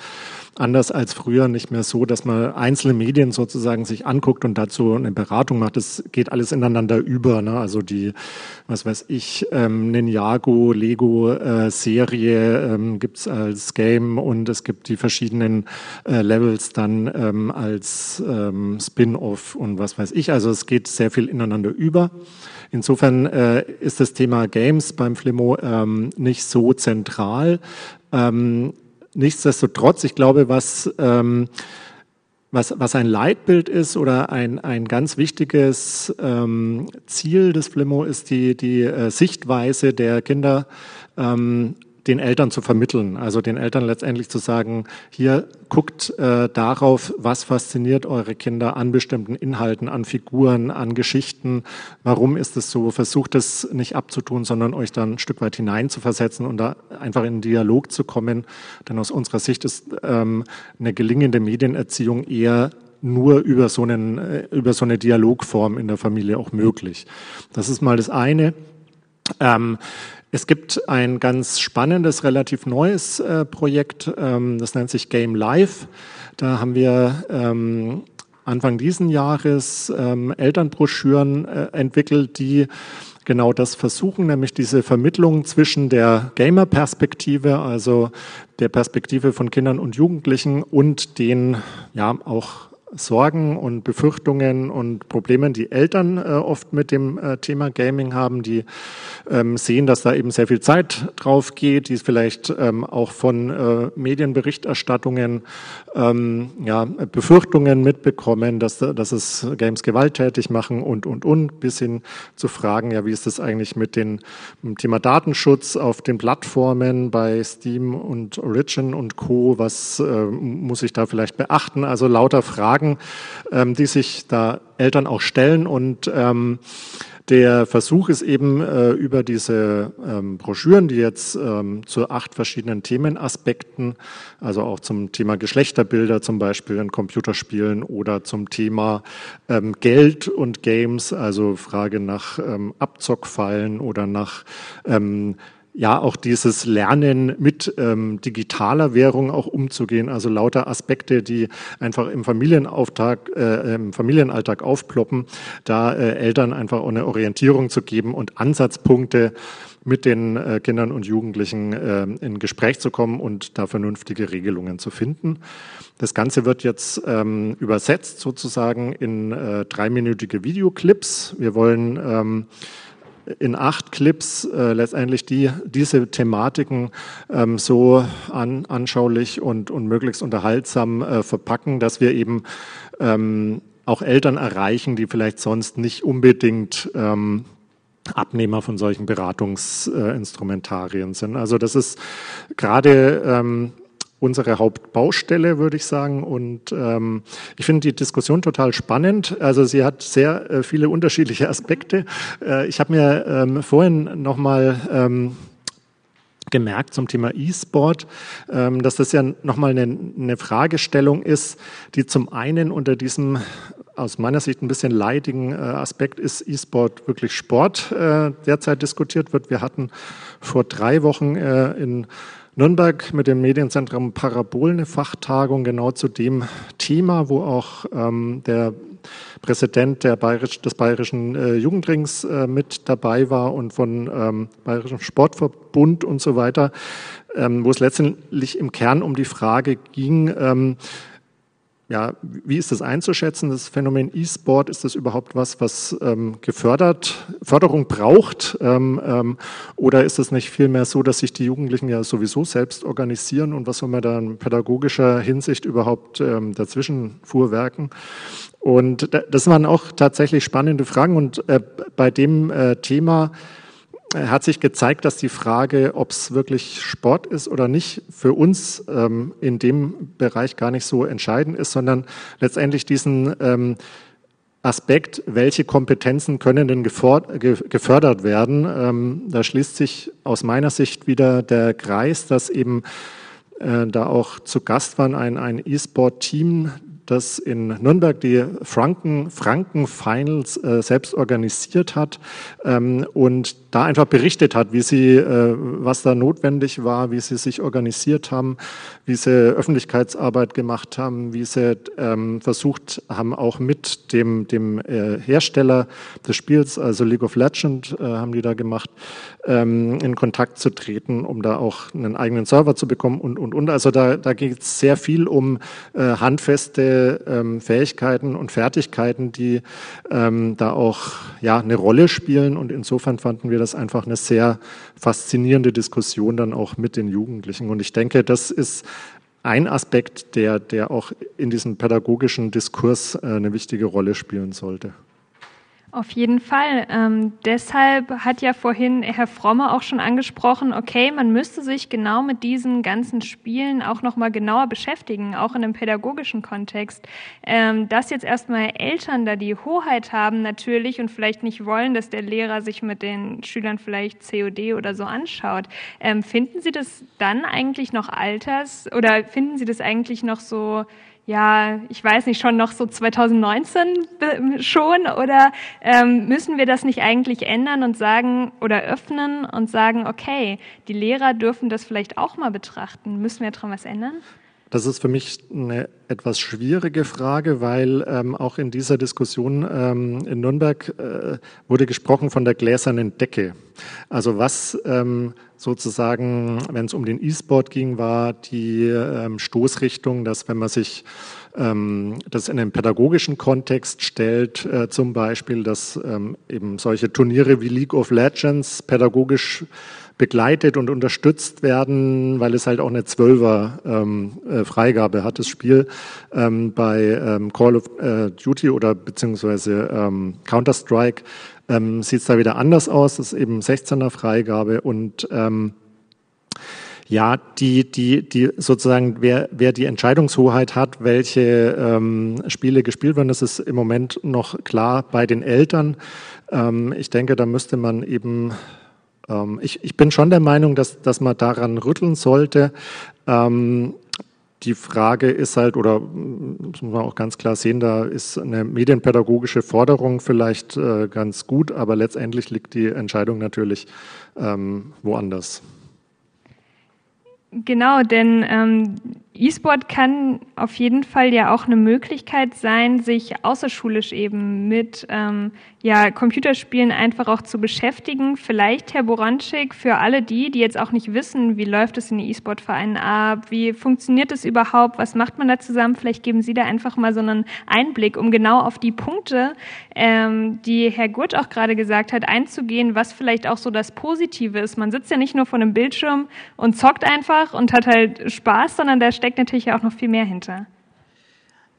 anders als früher nicht mehr so, dass man einzelne Medien sozusagen sich anguckt und dazu eine Beratung macht. Das geht alles ineinander über. Ne? Also die, was weiß ich, ähm, Ninjago, Lego-Serie äh, ähm, gibt als Game und es gibt die verschiedenen äh, Levels dann ähm, als ähm, Spin-off und was weiß ich. Also es geht sehr viel ineinander über. Insofern äh, ist das Thema Games beim Flimo ähm, nicht so zentral. Ähm, nichtsdestotrotz, ich glaube, was, ähm, was, was ein Leitbild ist oder ein, ein ganz wichtiges ähm, Ziel des Flimo ist die, die äh, Sichtweise der Kinder ähm, den Eltern zu vermitteln. Also den Eltern letztendlich zu sagen, hier guckt äh, darauf, was fasziniert eure Kinder an bestimmten Inhalten, an Figuren, an Geschichten. Warum ist es so? Versucht es nicht abzutun, sondern euch dann ein Stück weit hineinzuversetzen und da einfach in Dialog zu kommen. Denn aus unserer Sicht ist ähm, eine gelingende Medienerziehung eher nur über so, einen, äh, über so eine Dialogform in der Familie auch möglich. Das ist mal das eine. Ähm, Es gibt ein ganz spannendes, relativ neues äh, Projekt, ähm, das nennt sich Game Live. Da haben wir ähm, Anfang diesen Jahres ähm, Elternbroschüren äh, entwickelt, die genau das versuchen, nämlich diese Vermittlung zwischen der Gamer-Perspektive, also der Perspektive von Kindern und Jugendlichen und den ja auch Sorgen und Befürchtungen und Problemen, die Eltern äh, oft mit dem äh, Thema Gaming haben, die ähm, sehen, dass da eben sehr viel Zeit drauf geht, die vielleicht ähm, auch von äh, Medienberichterstattungen ähm, ja, Befürchtungen mitbekommen, dass, dass es Games gewalttätig machen und, und, und, bis hin zu Fragen, ja, wie ist das eigentlich mit, den, mit dem Thema Datenschutz auf den Plattformen bei Steam und Origin und Co., was äh, muss ich da vielleicht beachten? Also lauter Fragen, Fragen, ähm, die sich da Eltern auch stellen. Und ähm, der Versuch ist eben äh, über diese ähm, Broschüren, die jetzt ähm, zu acht verschiedenen Themenaspekten, also auch zum Thema Geschlechterbilder zum Beispiel in Computerspielen oder zum Thema ähm, Geld und Games, also Frage nach ähm, Abzockfallen oder nach ähm, ja auch dieses Lernen mit ähm, digitaler Währung auch umzugehen, also lauter Aspekte, die einfach im Familienauftrag, äh, im Familienalltag aufploppen, da äh, Eltern einfach auch eine Orientierung zu geben und Ansatzpunkte mit den äh, Kindern und Jugendlichen äh, in Gespräch zu kommen und da vernünftige Regelungen zu finden. Das Ganze wird jetzt ähm, übersetzt sozusagen in äh, dreiminütige Videoclips. Wir wollen ähm, in acht Clips äh, letztendlich die, diese Thematiken ähm, so an, anschaulich und, und möglichst unterhaltsam äh, verpacken, dass wir eben ähm, auch Eltern erreichen, die vielleicht sonst nicht unbedingt ähm, Abnehmer von solchen Beratungsinstrumentarien sind. Also das ist gerade ähm, unsere Hauptbaustelle, würde ich sagen. Und ähm, ich finde die Diskussion total spannend. Also sie hat sehr äh, viele unterschiedliche Aspekte. Äh, ich habe mir ähm, vorhin nochmal ähm, gemerkt zum Thema E-Sport, ähm, dass das ja nochmal eine, eine Fragestellung ist, die zum einen unter diesem aus meiner Sicht ein bisschen leidigen äh, Aspekt ist E-Sport wirklich Sport äh, derzeit diskutiert wird. Wir hatten vor drei Wochen äh, in Nürnberg mit dem Medienzentrum Parabol eine Fachtagung genau zu dem Thema, wo auch ähm, der Präsident der Bayerisch, des Bayerischen äh, Jugendrings äh, mit dabei war und von ähm, Bayerischem Sportverbund und so weiter, ähm, wo es letztendlich im Kern um die Frage ging, ähm, ja, wie ist das einzuschätzen? Das Phänomen E-Sport, ist das überhaupt was, was ähm, gefördert, Förderung braucht? Ähm, ähm, oder ist es nicht vielmehr so, dass sich die Jugendlichen ja sowieso selbst organisieren und was soll man da in pädagogischer Hinsicht überhaupt ähm, dazwischen fuhrwerken? Und das waren auch tatsächlich spannende Fragen und äh, bei dem äh, Thema hat sich gezeigt, dass die Frage, ob es wirklich Sport ist oder nicht, für uns ähm, in dem Bereich gar nicht so entscheidend ist, sondern letztendlich diesen ähm, Aspekt, welche Kompetenzen können denn gefördert werden. Ähm, da schließt sich aus meiner Sicht wieder der Kreis, dass eben äh, da auch zu Gast waren ein, ein E-Sport-Team das in Nürnberg die Franken, Franken Finals äh, selbst organisiert hat ähm, und da einfach berichtet hat, wie sie, äh, was da notwendig war, wie sie sich organisiert haben, wie sie Öffentlichkeitsarbeit gemacht haben, wie sie ähm, versucht haben, auch mit dem, dem äh, Hersteller des Spiels, also League of Legends, äh, haben die da gemacht, ähm, in Kontakt zu treten, um da auch einen eigenen Server zu bekommen und, und, und. Also da, da geht es sehr viel um handfeste ähm, Fähigkeiten und Fertigkeiten, die da auch ja, eine Rolle spielen. Und insofern fanden wir das einfach eine sehr faszinierende Diskussion dann auch mit den Jugendlichen. Und ich denke, das ist ein Aspekt, der, der auch in diesem pädagogischen Diskurs äh, eine wichtige Rolle spielen sollte. Auf jeden Fall. Ähm, deshalb hat ja vorhin Herr Fromme auch schon angesprochen, okay, man müsste sich genau mit diesen ganzen Spielen auch nochmal genauer beschäftigen, auch in einem pädagogischen Kontext. Ähm, dass jetzt erstmal Eltern da die Hoheit haben natürlich und vielleicht nicht wollen, dass der Lehrer sich mit den Schülern vielleicht COD oder so anschaut. Ähm, finden Sie das dann eigentlich noch alters oder finden Sie das eigentlich noch so ja, ich weiß nicht, schon noch so 2019 schon oder ähm, müssen wir das nicht eigentlich ändern und sagen oder öffnen und sagen, okay, die Lehrer dürfen das vielleicht auch mal betrachten. Müssen wir daran was ändern? Das ist für mich eine etwas schwierige Frage, weil ähm, auch in dieser Diskussion ähm, in Nürnberg äh, wurde gesprochen von der gläsernen Decke. Also was ähm, sozusagen, wenn es um den E-Sport ging, war die ähm, Stoßrichtung, dass wenn man sich ähm, das in einen pädagogischen Kontext stellt, äh, zum Beispiel, dass ähm, eben solche Turniere wie League of Legends pädagogisch begleitet und unterstützt werden, weil es halt auch eine Zwölfer ähm, äh, Freigabe hat, das Spiel ähm, bei ähm, Call of äh, Duty oder beziehungsweise ähm, Counter-Strike ähm, sieht es da wieder anders aus, das ist eben 16er Freigabe und ähm, ja, die, die, die sozusagen, wer, wer die Entscheidungshoheit hat, welche ähm, Spiele gespielt werden, das ist im Moment noch klar bei den Eltern. Ähm, ich denke, da müsste man eben ähm, ich, ich bin schon der Meinung, dass, dass man daran rütteln sollte. Ähm, die Frage ist halt, oder das muss man auch ganz klar sehen, da ist eine medienpädagogische Forderung vielleicht äh, ganz gut, aber letztendlich liegt die Entscheidung natürlich ähm, woanders. Genau, denn ähm, E-Sport kann auf jeden Fall ja auch eine Möglichkeit sein, sich außerschulisch eben mit ähm, ja, Computerspielen einfach auch zu beschäftigen. Vielleicht, Herr Boranczyk, für alle die, die jetzt auch nicht wissen, wie läuft es in den E-Sport-Vereinen ab, wie funktioniert es überhaupt, was macht man da zusammen, vielleicht geben Sie da einfach mal so einen Einblick, um genau auf die Punkte, ähm, die Herr Gurt auch gerade gesagt hat, einzugehen, was vielleicht auch so das Positive ist. Man sitzt ja nicht nur vor einem Bildschirm und zockt einfach und hat halt Spaß, sondern da steckt natürlich auch noch viel mehr hinter.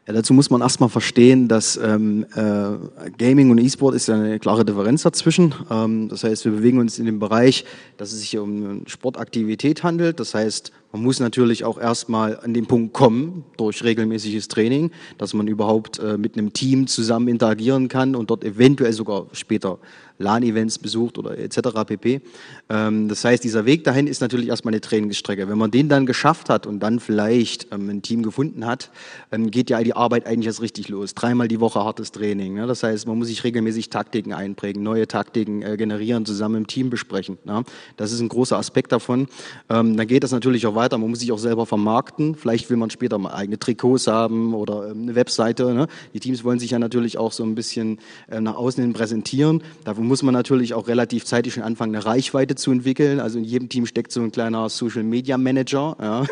Ja, dazu muss man erstmal verstehen, dass ähm, äh, Gaming und E-Sport ist eine klare Differenz dazwischen. Ähm, das heißt, wir bewegen uns in dem Bereich, dass es sich um Sportaktivität handelt. Das heißt, man muss natürlich auch erstmal an den Punkt kommen, durch regelmäßiges Training, dass man überhaupt äh, mit einem Team zusammen interagieren kann und dort eventuell sogar später LAN-Events besucht oder etc. pp. Ähm, das heißt, dieser Weg dahin ist natürlich erstmal eine Trainingsstrecke. Wenn man den dann geschafft hat und dann vielleicht ähm, ein Team gefunden hat, ähm, geht ja die Arbeit eigentlich erst richtig los. Dreimal die Woche hartes Training. Ne? Das heißt, man muss sich regelmäßig Taktiken einprägen, neue Taktiken äh, generieren, zusammen im Team besprechen. Ne? Das ist ein großer Aspekt davon. Ähm, dann geht das natürlich auch weiter. Man muss sich auch selber vermarkten. Vielleicht will man später mal eigene Trikots haben oder ähm, eine Webseite. Ne? Die Teams wollen sich ja natürlich auch so ein bisschen äh, nach außen hin präsentieren. Dafür muss man natürlich auch relativ zeitig schon anfangen, eine Reichweite zu entwickeln. Also in jedem Team steckt so ein kleiner Social Media Manager, ja,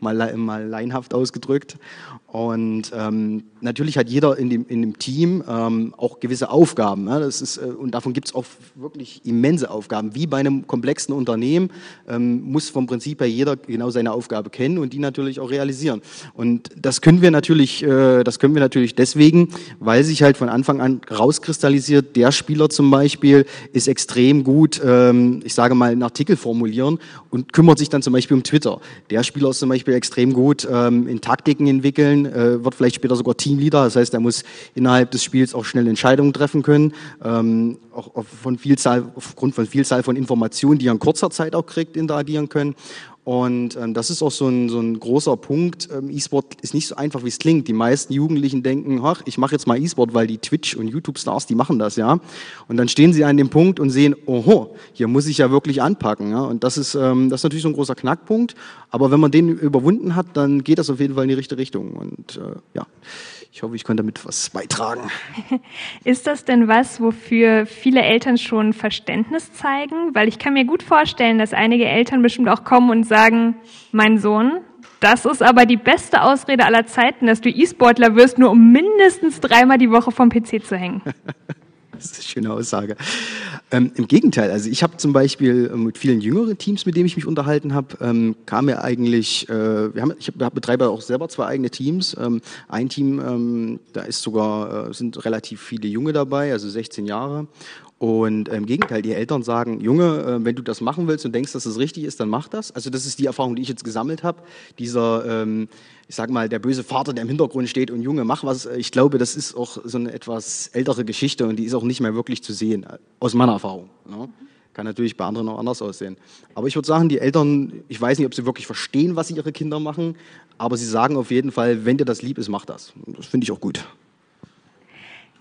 mal, mal leinhaft ausgedrückt. Und ähm, natürlich hat jeder in dem, in dem Team ähm, auch gewisse Aufgaben. Ja? Das ist, äh, und davon gibt es auch wirklich immense Aufgaben. Wie bei einem komplexen Unternehmen ähm, muss vom Prinzip her jeder genau seine Aufgabe kennen und die natürlich auch realisieren. Und das können wir natürlich, äh, das können wir natürlich deswegen, weil sich halt von Anfang an rauskristallisiert, der Spieler zum Beispiel ist extrem gut, ähm, ich sage mal, einen Artikel formulieren und kümmert sich dann zum Beispiel um Twitter. Der Spieler ist zum Beispiel extrem gut ähm, in Taktiken entwickeln äh, wird vielleicht später sogar Teamleader. Das heißt, er muss innerhalb des Spiels auch schnell Entscheidungen treffen können, ähm, auch von Vielzahl, aufgrund von Vielzahl von Informationen, die er in kurzer Zeit auch kriegt, interagieren können. Und ähm, das ist auch so ein, so ein großer Punkt. Ähm, E-Sport ist nicht so einfach, wie es klingt. Die meisten Jugendlichen denken, ach, ich mache jetzt mal E-Sport, weil die Twitch- und YouTube-Stars, die machen das, ja. Und dann stehen sie an dem Punkt und sehen, oho, hier muss ich ja wirklich anpacken. Ja? Und das ist, ähm, das ist natürlich so ein großer Knackpunkt. Aber wenn man den überwunden hat, dann geht das auf jeden Fall in die richtige Richtung. Und äh, ja. Ich hoffe, ich konnte damit was beitragen. Ist das denn was, wofür viele Eltern schon Verständnis zeigen? Weil ich kann mir gut vorstellen, dass einige Eltern bestimmt auch kommen und sagen, mein Sohn, das ist aber die beste Ausrede aller Zeiten, dass du E-Sportler wirst, nur um mindestens dreimal die Woche vom PC zu hängen. Das ist eine schöne Aussage. Ähm, Im Gegenteil, also ich habe zum Beispiel äh, mit vielen jüngeren Teams, mit denen ich mich unterhalten habe, ähm, kam mir eigentlich, äh, wir haben, ich hab, betreibe auch selber zwei eigene Teams. Ähm, ein Team, ähm, da ist sogar, äh, sind relativ viele Junge dabei, also 16 Jahre. Und im Gegenteil, die Eltern sagen, Junge, äh, wenn du das machen willst und denkst, dass es das richtig ist, dann mach das. Also das ist die Erfahrung, die ich jetzt gesammelt habe. Dieser, ähm, ich sag mal, der böse Vater, der im Hintergrund steht und Junge, mach was. Ich glaube, das ist auch so eine etwas ältere Geschichte und die ist auch nicht mehr wirklich zu sehen, aus meiner Erfahrung. Ne? Kann natürlich bei anderen auch anders aussehen. Aber ich würde sagen, die Eltern, ich weiß nicht, ob sie wirklich verstehen, was ihre Kinder machen, aber sie sagen auf jeden Fall, wenn dir das lieb ist, mach das. Das finde ich auch gut.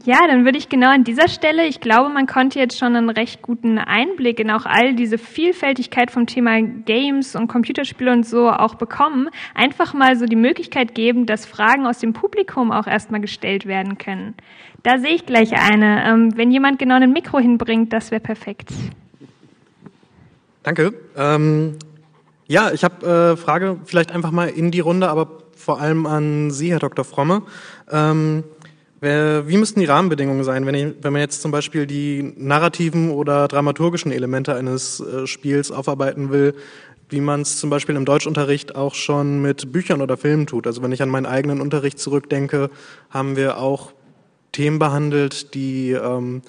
Ja, dann würde ich genau an dieser Stelle, ich glaube, man konnte jetzt schon einen recht guten Einblick in auch all diese Vielfältigkeit vom Thema Games und Computerspiele und so auch bekommen, einfach mal so die Möglichkeit geben, dass Fragen aus dem Publikum auch erstmal gestellt werden können. Da sehe ich gleich eine. Ähm, wenn jemand genau ein Mikro hinbringt, das wäre perfekt. Danke. Ähm, ja, ich habe äh, Frage vielleicht einfach mal in die Runde, aber vor allem an Sie, Herr Dr. Fromme. Ähm, wie müssten die Rahmenbedingungen sein, wenn, ich, wenn man jetzt zum Beispiel die narrativen oder dramaturgischen Elemente eines äh, Spiels aufarbeiten will, wie man es zum Beispiel im Deutschunterricht auch schon mit Büchern oder Filmen tut? Also wenn ich an meinen eigenen Unterricht zurückdenke, haben wir auch Themen behandelt, die ähm,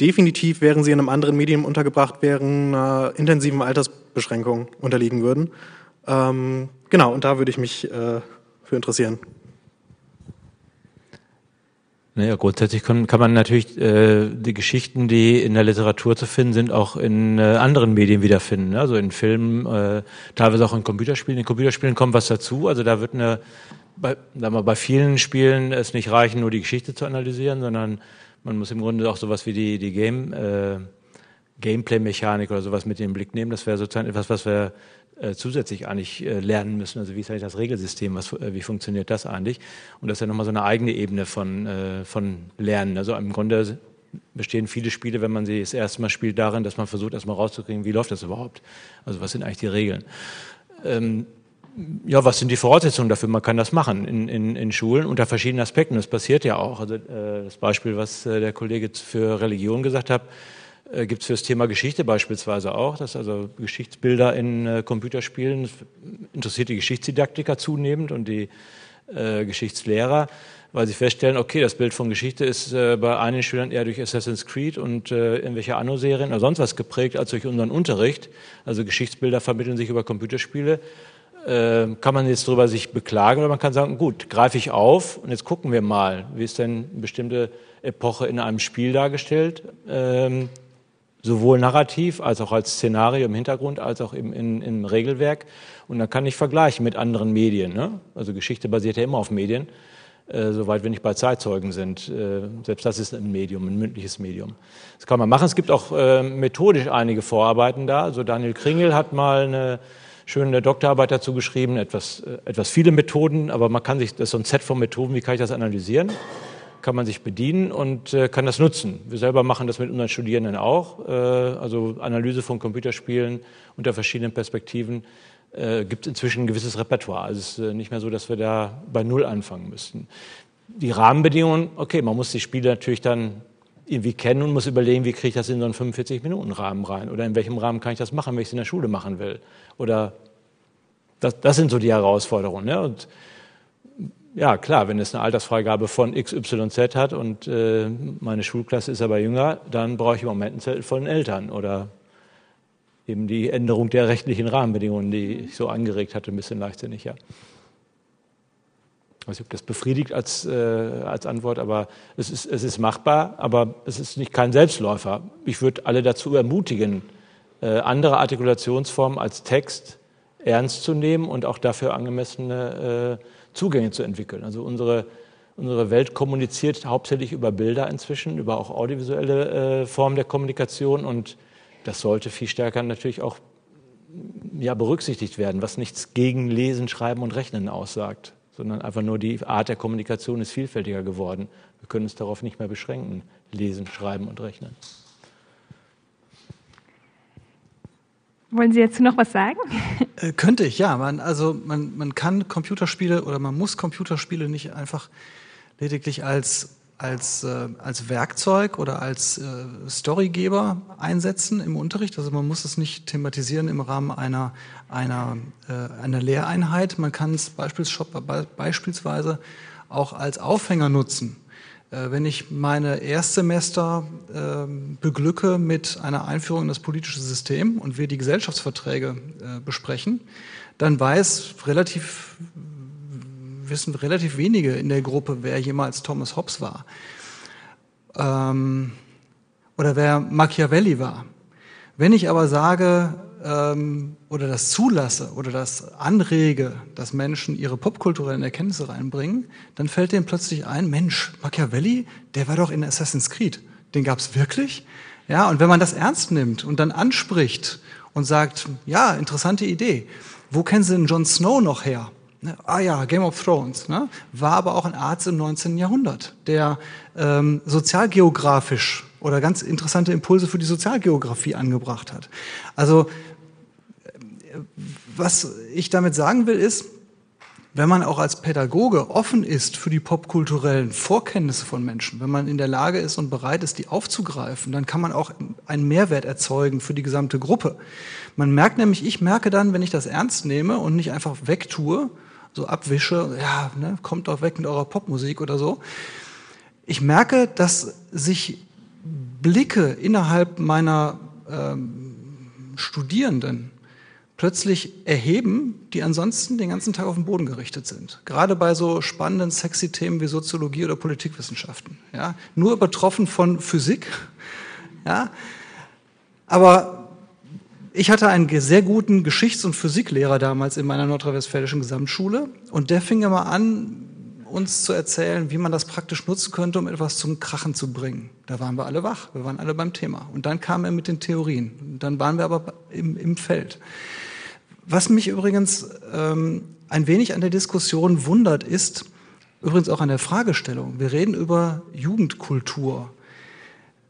definitiv, wären sie in einem anderen Medium untergebracht wären, einer intensiven Altersbeschränkung unterliegen würden. Ähm, genau, und da würde ich mich äh, für interessieren. Naja, grundsätzlich kann, kann man natürlich äh, die Geschichten, die in der Literatur zu finden sind, auch in äh, anderen Medien wiederfinden. Ne? Also in Filmen, äh, teilweise auch in Computerspielen. In Computerspielen kommt was dazu. Also da wird eine, bei, sagen wir, bei vielen Spielen es nicht reichen, nur die Geschichte zu analysieren, sondern man muss im Grunde auch sowas wie die, die Game, äh, Gameplay-Mechanik oder sowas mit in den Blick nehmen. Das wäre sozusagen etwas, was wir äh, zusätzlich eigentlich äh, lernen müssen. Also wie ist eigentlich das Regelsystem, was, äh, wie funktioniert das eigentlich? Und das ist ja nochmal so eine eigene Ebene von, äh, von Lernen. Also im Grunde bestehen viele Spiele, wenn man sie das erste Mal spielt, darin, dass man versucht, erstmal rauszukriegen, wie läuft das überhaupt? Also was sind eigentlich die Regeln? Ähm, ja, was sind die Voraussetzungen dafür? Man kann das machen in, in, in Schulen unter verschiedenen Aspekten. Das passiert ja auch. Also, äh, das Beispiel, was der Kollege für Religion gesagt hat, äh, gibt es für das Thema Geschichte beispielsweise auch, dass also Geschichtsbilder in äh, Computerspielen interessiert die Geschichtsdidaktiker zunehmend und die äh, Geschichtslehrer, weil sie feststellen, okay, das Bild von Geschichte ist äh, bei einigen Schülern eher durch Assassin's Creed und äh, irgendwelche Anno-Serien oder sonst was geprägt als durch unseren Unterricht. Also Geschichtsbilder vermitteln sich über Computerspiele. Äh, kann man jetzt darüber sich beklagen oder man kann sagen, gut, greife ich auf und jetzt gucken wir mal, wie ist denn eine bestimmte Epoche in einem Spiel dargestellt. Ähm, sowohl narrativ als auch als Szenario im Hintergrund, als auch im, in, im Regelwerk. Und dann kann ich vergleichen mit anderen Medien. Ne? Also Geschichte basiert ja immer auf Medien, äh, soweit wir nicht bei Zeitzeugen sind. Äh, selbst das ist ein Medium, ein mündliches Medium. Das kann man machen. Es gibt auch äh, methodisch einige Vorarbeiten da. Also Daniel Kringel hat mal eine schöne Doktorarbeit dazu geschrieben, etwas, äh, etwas viele Methoden, aber man kann sich, das ist so ein Set von Methoden, wie kann ich das analysieren? Kann man sich bedienen und äh, kann das nutzen. Wir selber machen das mit unseren Studierenden auch. Äh, also Analyse von Computerspielen unter verschiedenen Perspektiven äh, gibt inzwischen ein gewisses Repertoire. Also es ist äh, nicht mehr so, dass wir da bei Null anfangen müssten. Die Rahmenbedingungen, okay, man muss die Spiele natürlich dann irgendwie kennen und muss überlegen, wie kriege ich das in so einen 45-Minuten-Rahmen rein oder in welchem Rahmen kann ich das machen, wenn ich es in der Schule machen will. Oder das, das sind so die Herausforderungen. Ne? Und ja, klar, wenn es eine Altersfreigabe von XYZ hat und äh, meine Schulklasse ist aber jünger, dann brauche ich im Moment einen Zettel von den Eltern oder eben die Änderung der rechtlichen Rahmenbedingungen, die ich so angeregt hatte, ein bisschen leichtsinnig, ja. Ich weiß nicht, ob das befriedigt als, äh, als Antwort, aber es ist, es ist machbar, aber es ist nicht kein Selbstläufer. Ich würde alle dazu ermutigen, äh, andere Artikulationsformen als Text ernst zu nehmen und auch dafür angemessene äh, Zugänge zu entwickeln. Also unsere, unsere Welt kommuniziert hauptsächlich über Bilder inzwischen, über auch audiovisuelle äh, Formen der Kommunikation und das sollte viel stärker natürlich auch ja, berücksichtigt werden, was nichts gegen Lesen, Schreiben und Rechnen aussagt, sondern einfach nur die Art der Kommunikation ist vielfältiger geworden. Wir können es darauf nicht mehr beschränken, Lesen, Schreiben und Rechnen. Wollen Sie dazu noch was sagen? Äh, könnte ich, ja. Man, also man, man kann Computerspiele oder man muss Computerspiele nicht einfach lediglich als, als, äh, als Werkzeug oder als äh, Storygeber einsetzen im Unterricht. Also man muss es nicht thematisieren im Rahmen einer, einer, äh, einer Lehreinheit. Man kann es beispielsweise auch als Aufhänger nutzen wenn ich meine Erstsemester äh, beglücke mit einer Einführung in das politische System und wir die Gesellschaftsverträge äh, besprechen, dann weiß relativ, wissen relativ wenige in der Gruppe, wer jemals Thomas Hobbes war. Ähm, oder wer Machiavelli war. Wenn ich aber sage ähm, oder das zulasse oder das anrege, dass Menschen ihre popkulturellen Erkenntnisse reinbringen, dann fällt denen plötzlich ein, Mensch, Machiavelli, der war doch in Assassin's Creed. Den gab's wirklich? Ja, und wenn man das ernst nimmt und dann anspricht und sagt, ja, interessante Idee, wo kennen Sie denn Jon Snow noch her? Ne? Ah ja, Game of Thrones. Ne? War aber auch ein Arzt im 19. Jahrhundert, der ähm, sozialgeografisch oder ganz interessante Impulse für die Sozialgeografie angebracht hat. Also was ich damit sagen will, ist, wenn man auch als Pädagoge offen ist für die popkulturellen Vorkenntnisse von Menschen, wenn man in der Lage ist und bereit ist, die aufzugreifen, dann kann man auch einen Mehrwert erzeugen für die gesamte Gruppe. Man merkt nämlich, ich merke dann, wenn ich das ernst nehme und nicht einfach wegtue, so abwische, ja, ne, kommt doch weg mit eurer Popmusik oder so. Ich merke, dass sich Blicke innerhalb meiner ähm, Studierenden plötzlich erheben, die ansonsten den ganzen Tag auf den Boden gerichtet sind. Gerade bei so spannenden, sexy Themen wie Soziologie oder Politikwissenschaften. Ja? Nur übertroffen von Physik. Ja? Aber ich hatte einen sehr guten Geschichts- und Physiklehrer damals in meiner nordrhein-westfälischen Gesamtschule und der fing immer an, uns zu erzählen, wie man das praktisch nutzen könnte, um etwas zum Krachen zu bringen. Da waren wir alle wach, wir waren alle beim Thema. Und dann kam er mit den Theorien. Dann waren wir aber im, im Feld. Was mich übrigens ähm, ein wenig an der Diskussion wundert, ist übrigens auch an der Fragestellung. Wir reden über Jugendkultur.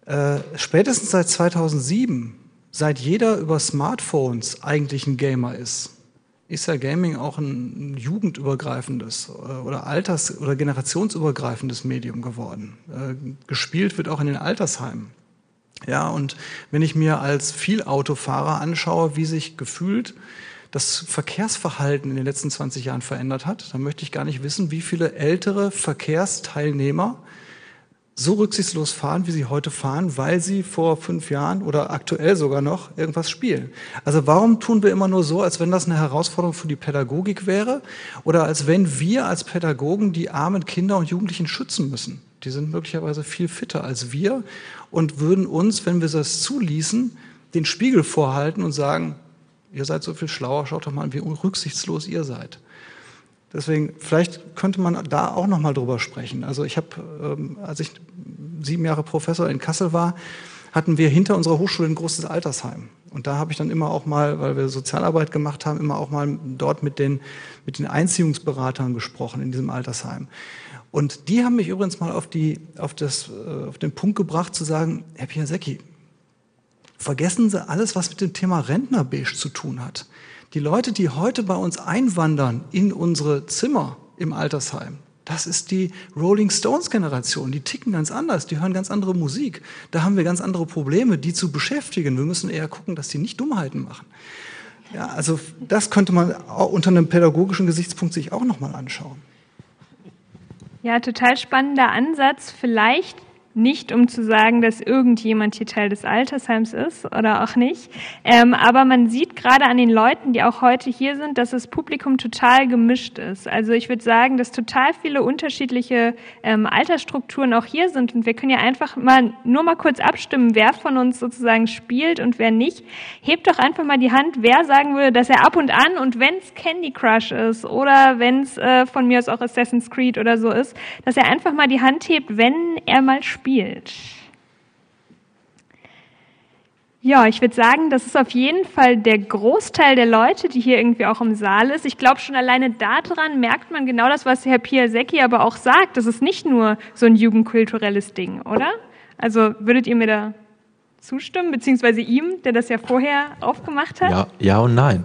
Äh, spätestens seit 2007, seit jeder über Smartphones eigentlich ein Gamer ist, ist ja Gaming auch ein jugendübergreifendes äh, oder alters- oder generationsübergreifendes Medium geworden. Äh, gespielt wird auch in den Altersheimen. Ja, und wenn ich mir als Vielautofahrer anschaue, wie sich gefühlt das Verkehrsverhalten in den letzten 20 Jahren verändert hat, dann möchte ich gar nicht wissen, wie viele ältere Verkehrsteilnehmer so rücksichtslos fahren, wie sie heute fahren, weil sie vor fünf Jahren oder aktuell sogar noch irgendwas spielen. Also warum tun wir immer nur so, als wenn das eine Herausforderung für die Pädagogik wäre oder als wenn wir als Pädagogen die armen Kinder und Jugendlichen schützen müssen? Die sind möglicherweise viel fitter als wir und würden uns, wenn wir das zuließen, den Spiegel vorhalten und sagen, ihr seid so viel schlauer, schaut doch mal wie rücksichtslos ihr seid. Deswegen, vielleicht könnte man da auch noch mal drüber sprechen. Also ich habe, ähm, als ich sieben Jahre Professor in Kassel war, hatten wir hinter unserer Hochschule ein großes Altersheim. Und da habe ich dann immer auch mal, weil wir Sozialarbeit gemacht haben, immer auch mal dort mit den, mit den Einziehungsberatern gesprochen in diesem Altersheim. Und die haben mich übrigens mal auf, die, auf, das, äh, auf den Punkt gebracht zu sagen, Herr Piasecki, vergessen Sie alles, was mit dem Thema Rentnerbeige zu tun hat. Die Leute, die heute bei uns einwandern in unsere Zimmer im Altersheim, das ist die Rolling Stones Generation. Die ticken ganz anders, die hören ganz andere Musik. Da haben wir ganz andere Probleme, die zu beschäftigen. Wir müssen eher gucken, dass die nicht Dummheiten machen. Ja, also das könnte man unter einem pädagogischen Gesichtspunkt sich auch nochmal anschauen. Ja, total spannender Ansatz. Vielleicht nicht, um zu sagen, dass irgendjemand hier Teil des Altersheims ist oder auch nicht. Ähm, aber man sieht gerade an den Leuten, die auch heute hier sind, dass das Publikum total gemischt ist. Also ich würde sagen, dass total viele unterschiedliche ähm, Altersstrukturen auch hier sind. Und wir können ja einfach mal nur mal kurz abstimmen, wer von uns sozusagen spielt und wer nicht. Hebt doch einfach mal die Hand, wer sagen würde, dass er ab und an und wenn es Candy Crush ist oder wenn es äh, von mir aus auch Assassin's Creed oder so ist, dass er einfach mal die Hand hebt, wenn er mal spielt spielt. Ja, ich würde sagen, das ist auf jeden Fall der Großteil der Leute, die hier irgendwie auch im Saal ist. Ich glaube, schon alleine daran merkt man genau das, was Herr Piasecki aber auch sagt. Das ist nicht nur so ein jugendkulturelles Ding, oder? Also würdet ihr mir da zustimmen, beziehungsweise ihm, der das ja vorher aufgemacht hat? Ja, ja und nein.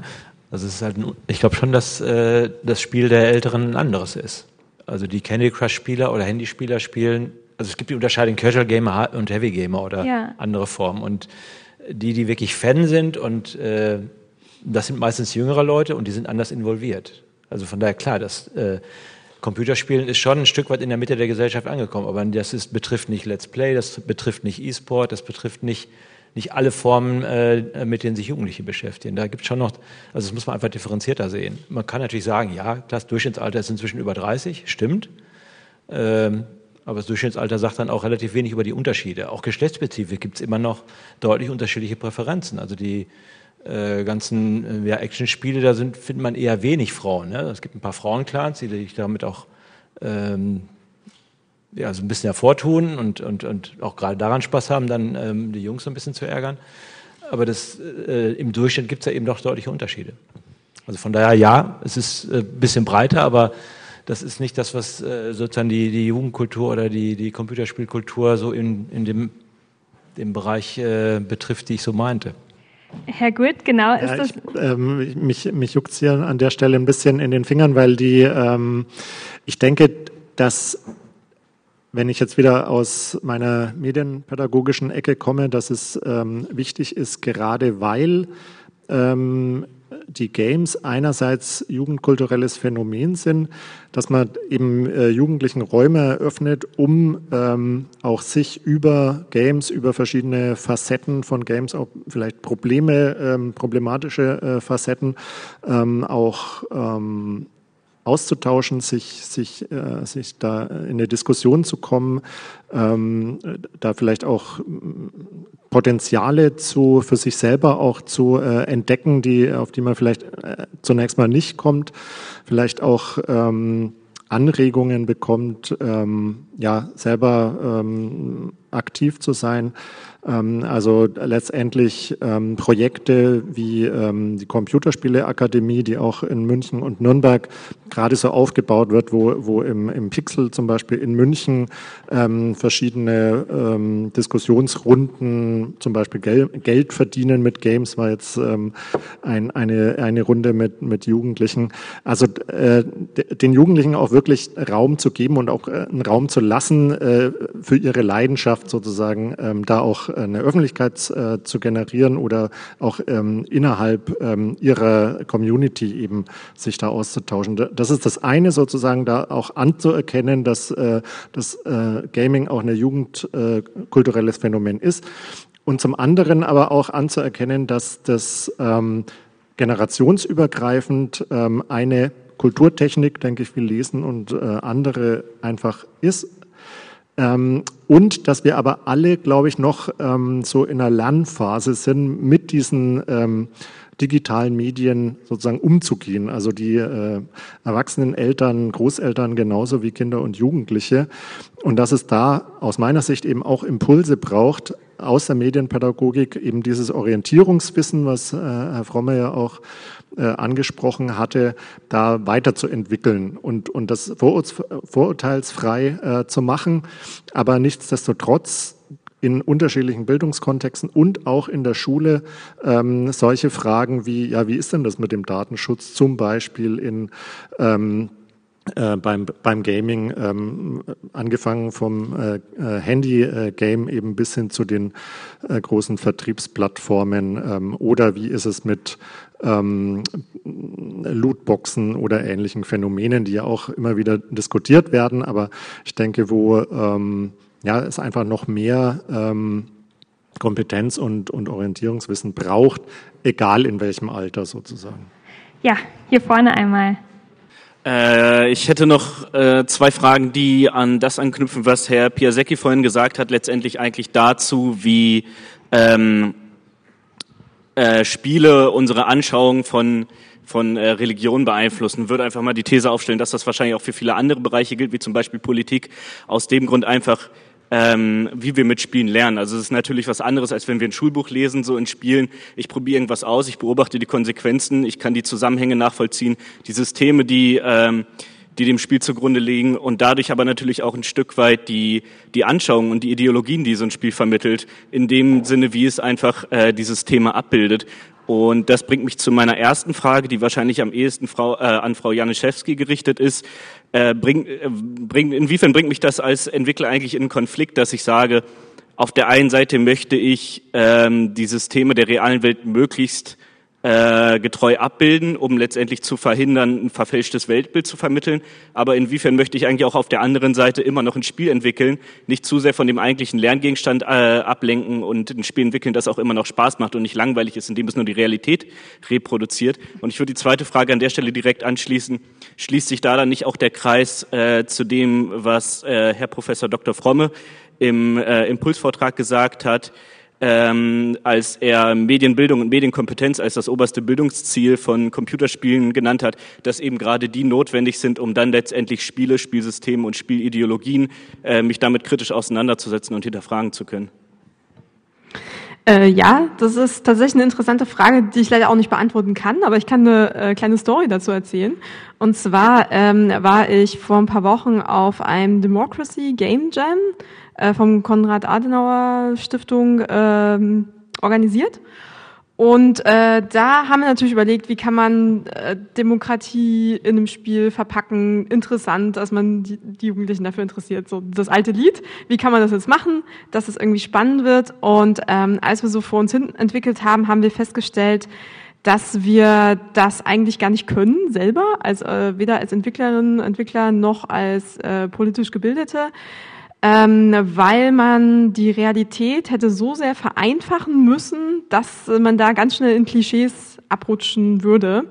Also es ist halt, ich glaube schon, dass äh, das Spiel der Älteren ein anderes ist. Also die Candy Crush Spieler oder Handyspieler spielen also es gibt die Unterscheidung Casual Gamer und Heavy Gamer oder ja. andere Formen. Und die, die wirklich Fan sind und äh, das sind meistens jüngere Leute und die sind anders involviert. Also von daher klar, das äh, Computerspielen ist schon ein Stück weit in der Mitte der Gesellschaft angekommen, aber das ist, betrifft nicht Let's Play, das betrifft nicht E-Sport, das betrifft nicht nicht alle Formen, äh, mit denen sich Jugendliche beschäftigen. Da gibt es schon noch, also das muss man einfach differenzierter sehen. Man kann natürlich sagen, ja, das Durchschnittsalter ist inzwischen über 30, stimmt. Ähm, Aber das Durchschnittsalter sagt dann auch relativ wenig über die Unterschiede. Auch geschlechtsspezifisch gibt es immer noch deutlich unterschiedliche Präferenzen. Also die äh, ganzen äh, ja, Actionspiele, da sind, findet man eher wenig Frauen. Ne? Es gibt ein paar Frauenclans, die sich damit auch ähm, ja, so ein bisschen hervortun und, und, und auch gerade daran Spaß haben, dann ähm, die Jungs so ein bisschen zu ärgern. Aber das, äh, im Durchschnitt gibt es ja eben doch deutliche Unterschiede. Also von daher ja, es ist ein äh, bisschen breiter, aber das ist nicht das, was äh, sozusagen die, die Jugendkultur oder die, die Computerspielkultur so in, in dem, dem Bereich äh, betrifft, die ich so meinte. Herr Gut, genau ist ja, das. Ich, ähm, mich mich juckt hier an der Stelle ein bisschen in den Fingern, weil die, ähm, ich denke, dass wenn ich jetzt wieder aus meiner medienpädagogischen Ecke komme, dass es ähm, wichtig ist, gerade weil ähm, die Games einerseits jugendkulturelles Phänomen sind, dass man eben äh, Jugendlichen Räume eröffnet, um ähm, auch sich über Games, über verschiedene Facetten von Games, auch vielleicht Probleme, ähm, problematische äh, Facetten, ähm, auch ähm, auszutauschen, sich, sich, äh, sich da in eine Diskussion zu kommen, ähm, da vielleicht auch Potenziale zu, für sich selber auch zu äh, entdecken, die, auf die man vielleicht äh, zunächst mal nicht kommt, vielleicht auch ähm, Anregungen bekommt, ähm, ja, selber ähm, aktiv zu sein. Ähm, also letztendlich ähm, Projekte wie ähm, die Computerspieleakademie, die auch in München und Nürnberg gerade so aufgebaut wird, wo, wo im, im Pixel zum Beispiel in München verschiedene Diskussionsrunden, zum Beispiel Gel Geld verdienen mit Games, war jetzt ein, eine, eine Runde mit, mit Jugendlichen. Also äh, den Jugendlichen auch wirklich Raum zu geben und auch äh, einen Raum zu lassen äh, für ihre Leidenschaft sozusagen, ähm, da auch eine Öffentlichkeit äh, zu generieren oder auch ähm, innerhalb ähm, ihrer Community eben sich da auszutauschen. Das ist das eine sozusagen, da auch anzuerkennen, dass äh, das äh, Gaming auch ein jugendkulturelles äh, Phänomen ist. Und zum anderen aber auch anzuerkennen, dass das ähm, generationsübergreifend ähm, eine Kulturtechnik, denke ich, wie Lesen und äh, andere einfach ist ähm, und dass wir aber alle, glaube ich, noch ähm, so in einer Lernphase sind, mit diesen ähm, digitalen Medien sozusagen umzugehen. Also die äh, erwachsenen Eltern, Großeltern genauso wie Kinder und Jugendliche. Und dass es da aus meiner Sicht eben auch Impulse braucht, aus der Medienpädagogik eben dieses Orientierungswissen, was äh, Herr Fromme ja auch angesprochen hatte, da weiterzuentwickeln und, und das vorurteilsfrei äh, zu machen. Aber nichtsdestotrotz in unterschiedlichen Bildungskontexten und auch in der Schule ähm, solche Fragen wie, ja, wie ist denn das mit dem Datenschutz zum Beispiel in ähm, äh, beim, beim Gaming, ähm, angefangen vom äh, äh, Handy-Game eben bis hin zu den äh, großen Vertriebsplattformen ähm, oder wie ist es mit ähm, Lootboxen oder ähnlichen Phänomenen, die ja auch immer wieder diskutiert werden, aber ich denke, wo ähm, ja, es einfach noch mehr ähm, Kompetenz und, und Orientierungswissen braucht, egal in welchem Alter sozusagen. Ja, hier vorne einmal. Äh, ich hätte noch äh, zwei Fragen, die an das anknüpfen, was Herr Piasecki vorhin gesagt hat, letztendlich eigentlich dazu, wie ähm, äh, Spiele unsere Anschauung von von äh, Religion beeinflussen. Würde einfach mal die These aufstellen, dass das wahrscheinlich auch für viele andere Bereiche gilt, wie zum Beispiel Politik. Aus dem Grund einfach ähm, wie wir mit Spielen lernen. Also es ist natürlich was anderes, als wenn wir ein Schulbuch lesen, so in Spielen. Ich probiere irgendwas aus, ich beobachte die Konsequenzen, ich kann die Zusammenhänge nachvollziehen, die Systeme, die ähm, die dem Spiel zugrunde liegen und dadurch aber natürlich auch ein Stück weit die, die Anschauungen und die Ideologien, die so ein Spiel vermittelt, in dem Sinne, wie es einfach äh, dieses Thema abbildet. Und das bringt mich zu meiner ersten Frage, die wahrscheinlich am ehesten Frau, äh, an Frau Janiszewski gerichtet ist. Äh, bring, äh, bring, inwiefern bringt mich das als Entwickler eigentlich in einen Konflikt, dass ich sage, auf der einen Seite möchte ich ähm, die Systeme der realen Welt möglichst äh, getreu abbilden, um letztendlich zu verhindern, ein verfälschtes Weltbild zu vermitteln. Aber inwiefern möchte ich eigentlich auch auf der anderen Seite immer noch ein Spiel entwickeln, nicht zu sehr von dem eigentlichen Lerngegenstand äh, ablenken und ein Spiel entwickeln, das auch immer noch Spaß macht und nicht langweilig ist, indem es nur die Realität reproduziert. Und ich würde die zweite Frage an der Stelle direkt anschließen. Schließt sich da dann nicht auch der Kreis äh, zu dem, was äh, Herr Professor Dr. Fromme im äh, Impulsvortrag gesagt hat, ähm, als er Medienbildung und Medienkompetenz als das oberste Bildungsziel von Computerspielen genannt hat, dass eben gerade die notwendig sind, um dann letztendlich Spiele, Spielsysteme und Spielideologien äh, mich damit kritisch auseinanderzusetzen und hinterfragen zu können. Äh, ja, das ist tatsächlich eine interessante Frage, die ich leider auch nicht beantworten kann, aber ich kann eine äh, kleine Story dazu erzählen. Und zwar ähm, war ich vor ein paar Wochen auf einem Democracy Game Jam äh, vom Konrad Adenauer Stiftung ähm, organisiert. Und äh, da haben wir natürlich überlegt, wie kann man äh, Demokratie in einem Spiel verpacken, interessant, dass man die, die Jugendlichen dafür interessiert. So das alte Lied, wie kann man das jetzt machen, dass es irgendwie spannend wird. Und ähm, als wir so vor uns hin entwickelt haben, haben wir festgestellt, dass wir das eigentlich gar nicht können selber, als äh, weder als Entwicklerinnen, Entwickler noch als äh, politisch Gebildete ähm, weil man die Realität hätte so sehr vereinfachen müssen, dass man da ganz schnell in Klischees abrutschen würde.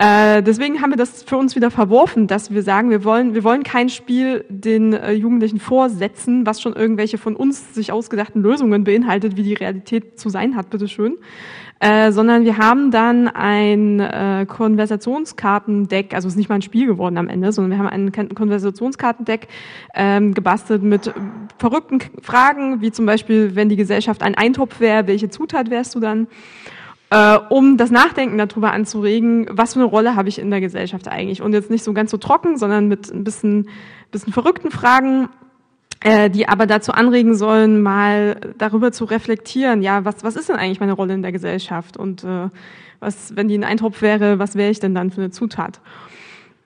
Äh, deswegen haben wir das für uns wieder verworfen, dass wir sagen, wir wollen, wir wollen kein Spiel den äh, Jugendlichen vorsetzen, was schon irgendwelche von uns sich ausgedachten Lösungen beinhaltet, wie die Realität zu sein hat, bitteschön, äh, sondern wir haben dann ein äh, Konversationskartendeck, also es ist nicht mal ein Spiel geworden am Ende, sondern wir haben ein Konversationskartendeck ähm, gebastelt mit verrückten Fragen, wie zum Beispiel, wenn die Gesellschaft ein Eintopf wäre, welche Zutat wärst du dann? Äh, um das Nachdenken darüber anzuregen, was für eine Rolle habe ich in der Gesellschaft eigentlich? Und jetzt nicht so ganz so trocken, sondern mit ein bisschen, bisschen verrückten Fragen, äh, die aber dazu anregen sollen, mal darüber zu reflektieren, ja, was, was ist denn eigentlich meine Rolle in der Gesellschaft und äh, was, wenn die ein Eintopf wäre, was wäre ich denn dann für eine Zutat?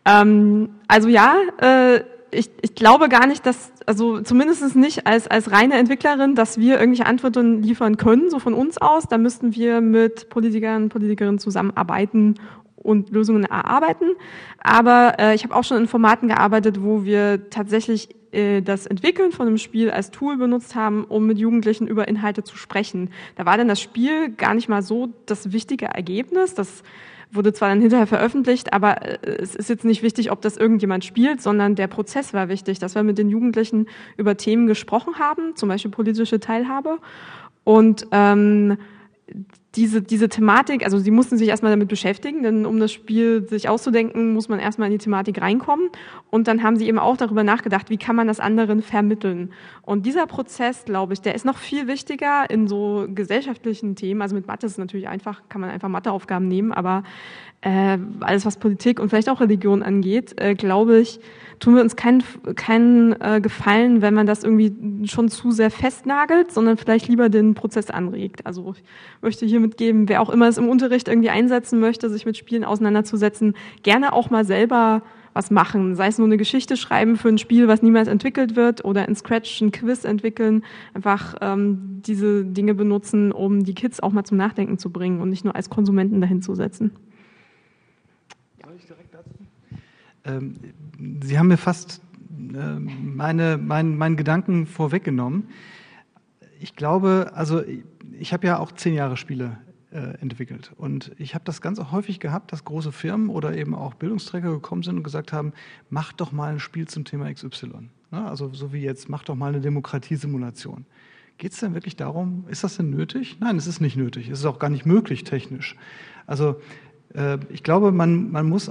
Ähm, also ja, äh, ich, ich glaube gar nicht, dass, also zumindest nicht als, als reine Entwicklerin, dass wir irgendwelche Antworten liefern können, so von uns aus. Da müssten wir mit Politikern, Politikerinnen zusammenarbeiten und Lösungen erarbeiten. Aber äh, ich habe auch schon in Formaten gearbeitet, wo wir tatsächlich äh, das Entwickeln von einem Spiel als Tool benutzt haben, um mit Jugendlichen über Inhalte zu sprechen. Da war dann das Spiel gar nicht mal so das wichtige Ergebnis. Das wurde zwar dann hinterher veröffentlicht, aber äh, es ist jetzt nicht wichtig, ob das irgendjemand spielt, sondern der Prozess war wichtig, dass wir mit den Jugendlichen über Themen gesprochen haben, zum Beispiel politische Teilhabe. Und ähm, diese, diese Thematik, also sie mussten sich erstmal damit beschäftigen, denn um das Spiel sich auszudenken, muss man erstmal in die Thematik reinkommen. Und dann haben sie eben auch darüber nachgedacht, wie kann man das anderen vermitteln. Und dieser Prozess, glaube ich, der ist noch viel wichtiger in so gesellschaftlichen Themen. Also mit Mathe ist es natürlich einfach, kann man einfach Matheaufgaben nehmen, aber äh, alles, was Politik und vielleicht auch Religion angeht, äh, glaube ich, tun wir uns keinen keinen äh, Gefallen, wenn man das irgendwie schon zu sehr festnagelt, sondern vielleicht lieber den Prozess anregt. Also ich möchte hier mitgeben, wer auch immer es im Unterricht irgendwie einsetzen möchte, sich mit Spielen auseinanderzusetzen, gerne auch mal selber was machen, sei es nur eine Geschichte schreiben für ein Spiel, was niemals entwickelt wird, oder in Scratch ein Quiz entwickeln, einfach ähm, diese Dinge benutzen, um die Kids auch mal zum Nachdenken zu bringen und nicht nur als Konsumenten dahin zu setzen. Ähm, Sie haben mir fast äh, meine, mein, meinen Gedanken vorweggenommen. Ich glaube, also ich habe ja auch zehn Jahre Spiele äh, entwickelt. Und ich habe das ganz häufig gehabt, dass große Firmen oder eben auch Bildungsträger gekommen sind und gesagt haben, mach doch mal ein Spiel zum Thema XY. Ne? Also so wie jetzt, mach doch mal eine Demokratiesimulation. Geht es denn wirklich darum, ist das denn nötig? Nein, es ist nicht nötig. Es ist auch gar nicht möglich technisch. Also äh, ich glaube, man, man muss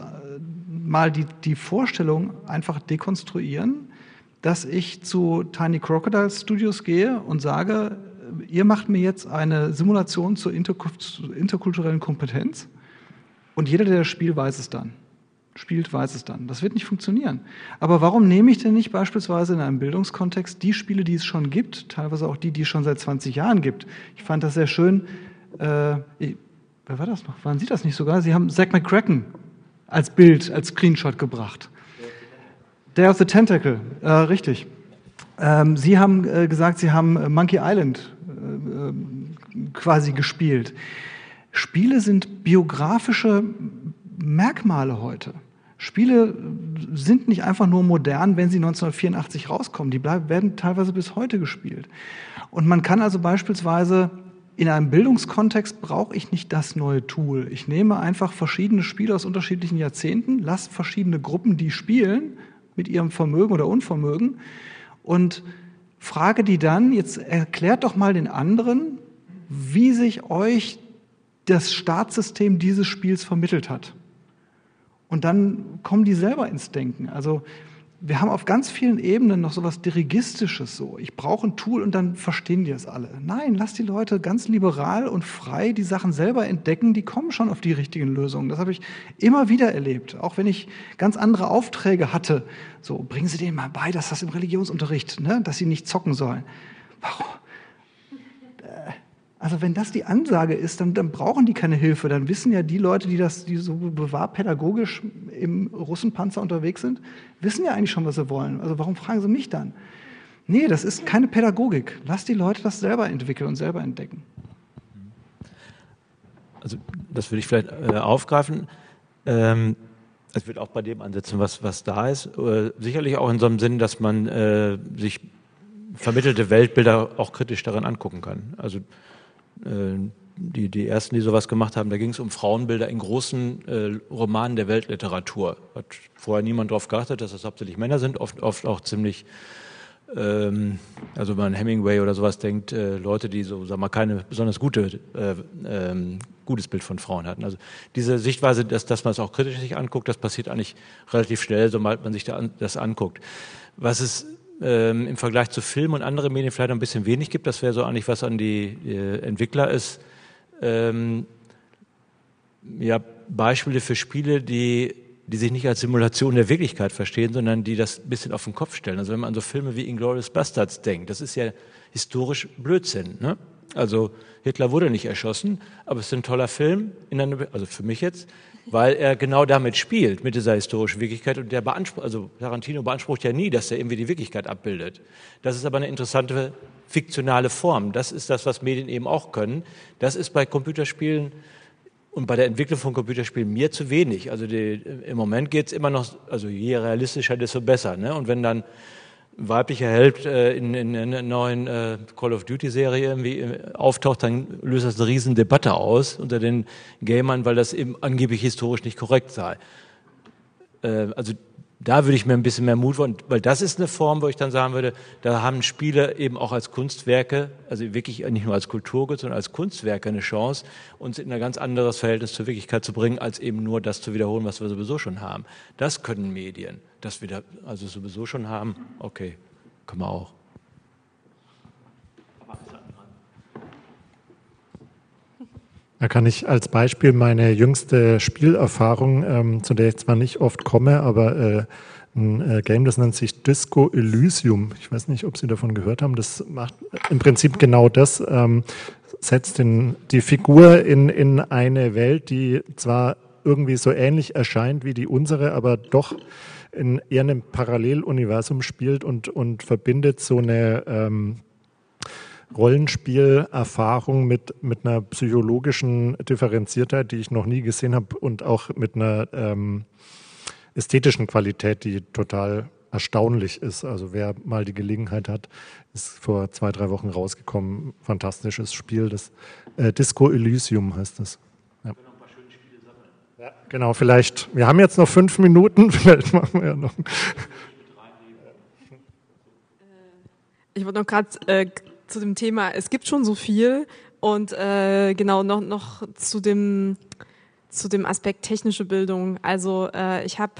mal die, die Vorstellung einfach dekonstruieren, dass ich zu Tiny Crocodile Studios gehe und sage, ihr macht mir jetzt eine Simulation zur interkulturellen Kompetenz und jeder, der das Spiel, weiß es dann. Spielt, weiß es dann. Das wird nicht funktionieren. Aber warum nehme ich denn nicht beispielsweise in einem Bildungskontext die Spiele, die es schon gibt, teilweise auch die, die es schon seit 20 Jahren gibt? Ich fand das sehr schön. Äh, wer war das noch? Waren Sie das nicht sogar? Sie haben Zack McCracken als Bild, als Screenshot gebracht. Day of the Tentacle, äh, richtig. Ähm, Sie haben äh, gesagt, Sie haben äh, Monkey Island äh, quasi gespielt. Spiele sind biografische Merkmale heute. Spiele sind nicht einfach nur modern, wenn sie 1984 rauskommen. Die bleiben, werden teilweise bis heute gespielt. Und man kann also beispielsweise in einem Bildungskontext brauche ich nicht das neue Tool. Ich nehme einfach verschiedene Spiele aus unterschiedlichen Jahrzehnten, lasse verschiedene Gruppen, die spielen, mit ihrem Vermögen oder Unvermögen und frage die dann, jetzt erklärt doch mal den anderen, wie sich euch das Startsystem dieses Spiels vermittelt hat. Und dann kommen die selber ins Denken. Also wir haben auf ganz vielen Ebenen noch so was Dirigistisches so. Ich brauche ein Tool und dann verstehen die es alle. Nein, lass die Leute ganz liberal und frei die Sachen selber entdecken, die kommen schon auf die richtigen Lösungen. Das habe ich immer wieder erlebt. Auch wenn ich ganz andere Aufträge hatte. So, bringen Sie denen mal bei, dass das im Religionsunterricht, ne, dass sie nicht zocken sollen. Warum? Also wenn das die Ansage ist, dann, dann brauchen die keine Hilfe. Dann wissen ja die Leute, die das, die so bewahrpädagogisch im Russenpanzer unterwegs sind, wissen ja eigentlich schon, was sie wollen. Also warum fragen sie mich dann? Nee, das ist keine Pädagogik. Lass die Leute das selber entwickeln und selber entdecken. Also das würde ich vielleicht äh, aufgreifen. Ähm, es wird auch bei dem ansetzen, was, was da ist. Äh, sicherlich auch in so einem Sinn, dass man äh, sich vermittelte Weltbilder auch kritisch darin angucken kann. Also die, die ersten, die sowas gemacht haben, da ging es um Frauenbilder in großen äh, Romanen der Weltliteratur. Hat vorher niemand darauf geachtet, dass das hauptsächlich Männer sind, oft, oft auch ziemlich, ähm, also wenn man Hemingway oder sowas denkt, äh, Leute, die so, sagen wir mal, keine besonders gute, äh, ähm, gutes Bild von Frauen hatten. Also diese Sichtweise, dass, dass man es auch kritisch sich anguckt, das passiert eigentlich relativ schnell, sobald man sich da an, das anguckt. Was es ähm, im Vergleich zu Film und anderen Medien vielleicht ein bisschen wenig gibt. Das wäre so eigentlich was an die äh, Entwickler ist. Ähm, ja, Beispiele für Spiele, die, die sich nicht als Simulation der Wirklichkeit verstehen, sondern die das ein bisschen auf den Kopf stellen. Also wenn man an so Filme wie Inglourious Bastards denkt, das ist ja historisch Blödsinn. Ne? Also Hitler wurde nicht erschossen, aber es ist ein toller Film, einer, also für mich jetzt, weil er genau damit spielt, mit dieser historischen Wirklichkeit. Und der beansprucht, also Tarantino beansprucht ja nie, dass er irgendwie die Wirklichkeit abbildet. Das ist aber eine interessante fiktionale Form. Das ist das, was Medien eben auch können. Das ist bei Computerspielen und bei der Entwicklung von Computerspielen mir zu wenig. Also die, im Moment geht's immer noch, also je realistischer, desto besser. Ne? Und wenn dann weiblicher Held äh, in, in, in einer neuen äh, Call of Duty Serie irgendwie äh, auftaucht, dann löst das eine riesen Debatte aus unter den Gamern, weil das eben angeblich historisch nicht korrekt sei. Äh, also da würde ich mir ein bisschen mehr Mut wollen, weil das ist eine Form, wo ich dann sagen würde, da haben Spiele eben auch als Kunstwerke, also wirklich nicht nur als Kulturgut, sondern als Kunstwerke eine Chance, uns in ein ganz anderes Verhältnis zur Wirklichkeit zu bringen, als eben nur das zu wiederholen, was wir sowieso schon haben. Das können Medien. Das wir da also sowieso schon haben, okay, können wir auch. Da kann ich als Beispiel meine jüngste Spielerfahrung, ähm, zu der ich zwar nicht oft komme, aber äh, ein äh, Game, das nennt sich Disco Elysium. Ich weiß nicht, ob Sie davon gehört haben. Das macht im Prinzip genau das, ähm, setzt den, die Figur in, in eine Welt, die zwar irgendwie so ähnlich erscheint wie die unsere, aber doch in eher einem Paralleluniversum spielt und, und verbindet so eine ähm, Rollenspielerfahrung mit, mit einer psychologischen Differenziertheit, die ich noch nie gesehen habe und auch mit einer ähm, ästhetischen Qualität, die total erstaunlich ist. Also wer mal die Gelegenheit hat, ist vor zwei, drei Wochen rausgekommen. Fantastisches Spiel, das äh, Disco Elysium heißt es. Ja. ja. genau, vielleicht. Wir haben jetzt noch fünf Minuten, vielleicht machen wir ja noch. Ich wollte noch gerade äh, zu dem Thema, es gibt schon so viel und äh, genau noch, noch zu dem zu dem Aspekt technische Bildung. Also äh, ich habe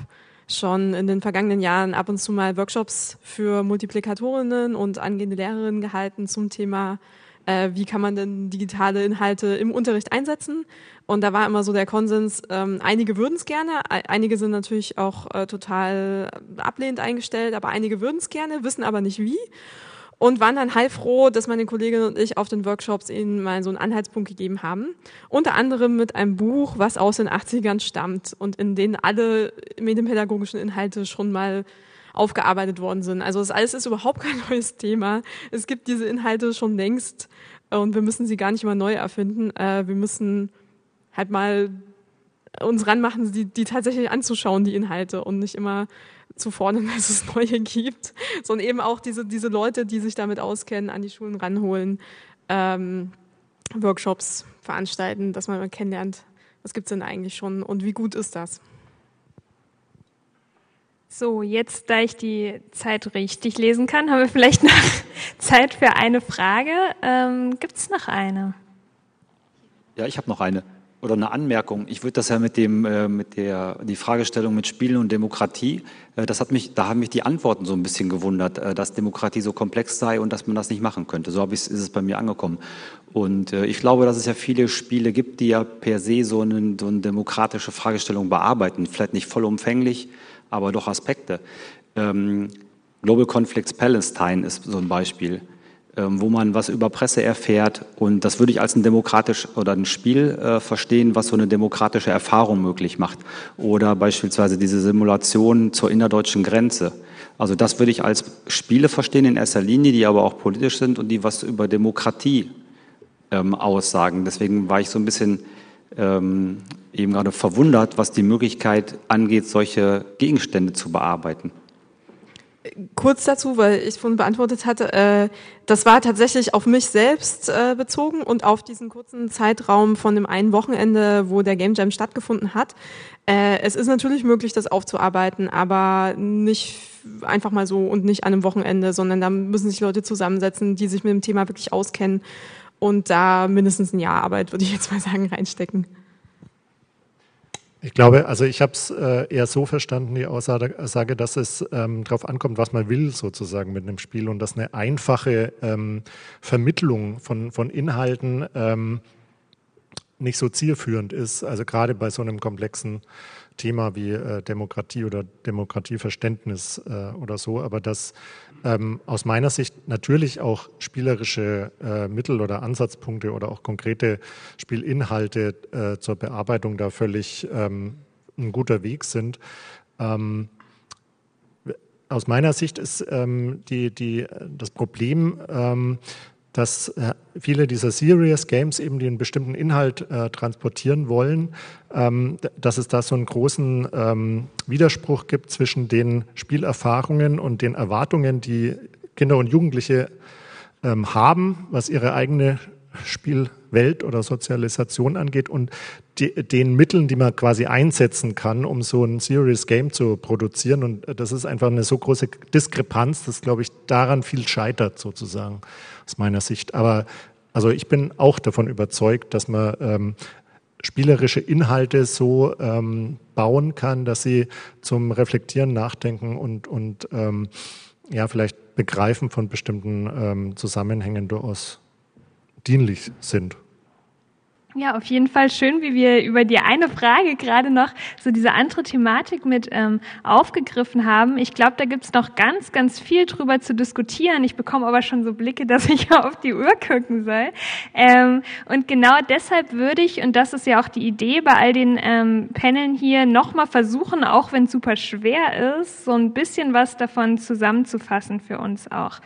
schon in den vergangenen Jahren ab und zu mal Workshops für Multiplikatorinnen und angehende Lehrerinnen gehalten zum Thema, äh, wie kann man denn digitale Inhalte im Unterricht einsetzen. Und da war immer so der Konsens, ähm, einige würden es gerne, einige sind natürlich auch äh, total ablehnend eingestellt, aber einige würden es gerne, wissen aber nicht wie und waren dann heilfroh, dass meine Kollegin und ich auf den Workshops ihnen mal so einen Anhaltspunkt gegeben haben. Unter anderem mit einem Buch, was aus den 80ern stammt und in denen alle medienpädagogischen Inhalte schon mal aufgearbeitet worden sind. Also das alles ist überhaupt kein neues Thema. Es gibt diese Inhalte schon längst und wir müssen sie gar nicht mal neu erfinden. Äh, wir müssen halt mal uns ranmachen, die, die tatsächlich anzuschauen, die Inhalte und nicht immer zu fordern, dass es neue gibt, sondern eben auch diese, diese Leute, die sich damit auskennen, an die Schulen ranholen, ähm, Workshops veranstalten, dass man mal kennenlernt, was gibt's denn eigentlich schon und wie gut ist das? So, jetzt, da ich die Zeit richtig lesen kann, haben wir vielleicht noch Zeit für eine Frage. Ähm, Gibt es noch eine? Ja, ich habe noch eine oder eine Anmerkung. Ich würde das ja mit dem äh, mit der die Fragestellung mit Spielen und Demokratie, äh, das hat mich, da haben mich die Antworten so ein bisschen gewundert, äh, dass Demokratie so komplex sei und dass man das nicht machen könnte. So habe ich, ist es bei mir angekommen. Und äh, ich glaube, dass es ja viele Spiele gibt, die ja per se so, einen, so eine demokratische Fragestellung bearbeiten, vielleicht nicht vollumfänglich, aber doch Aspekte. Ähm, Global Conflicts Palestine ist so ein Beispiel. Ähm, wo man was über Presse erfährt. Und das würde ich als ein demokratisch oder ein Spiel äh, verstehen, was so eine demokratische Erfahrung möglich macht. Oder beispielsweise diese Simulation zur innerdeutschen Grenze. Also das würde ich als Spiele verstehen in erster Linie, die aber auch politisch sind und die was über Demokratie ähm, aussagen. Deswegen war ich so ein bisschen ähm, eben gerade verwundert, was die Möglichkeit angeht, solche Gegenstände zu bearbeiten kurz dazu, weil ich vorhin beantwortet hatte, äh, das war tatsächlich auf mich selbst äh, bezogen und auf diesen kurzen Zeitraum von dem einen Wochenende, wo der Game Jam stattgefunden hat. Äh, es ist natürlich möglich, das aufzuarbeiten, aber nicht einfach mal so und nicht an einem Wochenende, sondern da müssen sich Leute zusammensetzen, die sich mit dem Thema wirklich auskennen und da mindestens ein Jahr Arbeit, würde ich jetzt mal sagen, reinstecken. Ich glaube, also ich habe es äh, eher so verstanden, die Aussage, dass es ähm, darauf ankommt, was man will sozusagen mit einem Spiel und dass eine einfache ähm, Vermittlung von, von Inhalten ähm, nicht so zielführend ist. Also gerade bei so einem komplexen Thema wie äh, Demokratie oder Demokratieverständnis äh, oder so, aber dass ähm, aus meiner Sicht natürlich auch spielerische äh, Mittel oder Ansatzpunkte oder auch konkrete Spielinhalte äh, zur Bearbeitung da völlig ähm, ein guter Weg sind. Ähm, aus meiner Sicht ist ähm, die, die, das Problem, ähm, dass äh, viele dieser Serious Games eben den bestimmten Inhalt äh, transportieren wollen, ähm, dass es da so einen großen ähm, Widerspruch gibt zwischen den Spielerfahrungen und den Erwartungen, die Kinder und Jugendliche ähm, haben, was ihre eigene Spielwelt oder Sozialisation angeht und die, den Mitteln, die man quasi einsetzen kann, um so ein Serious Game zu produzieren. Und das ist einfach eine so große Diskrepanz, dass, glaube ich, daran viel scheitert sozusagen aus meiner Sicht. Aber also ich bin auch davon überzeugt, dass man ähm, spielerische Inhalte so ähm, bauen kann, dass sie zum Reflektieren, Nachdenken und, und ähm, ja, vielleicht Begreifen von bestimmten ähm, Zusammenhängen durchaus dienlich sind. Ja, auf jeden Fall schön, wie wir über die eine Frage gerade noch so diese andere Thematik mit ähm, aufgegriffen haben. Ich glaube, da gibt's noch ganz, ganz viel drüber zu diskutieren. Ich bekomme aber schon so Blicke, dass ich auf die Uhr gucken soll. Ähm, und genau deshalb würde ich, und das ist ja auch die Idee bei all den ähm, Paneln hier, nochmal versuchen, auch wenn super schwer ist, so ein bisschen was davon zusammenzufassen für uns auch.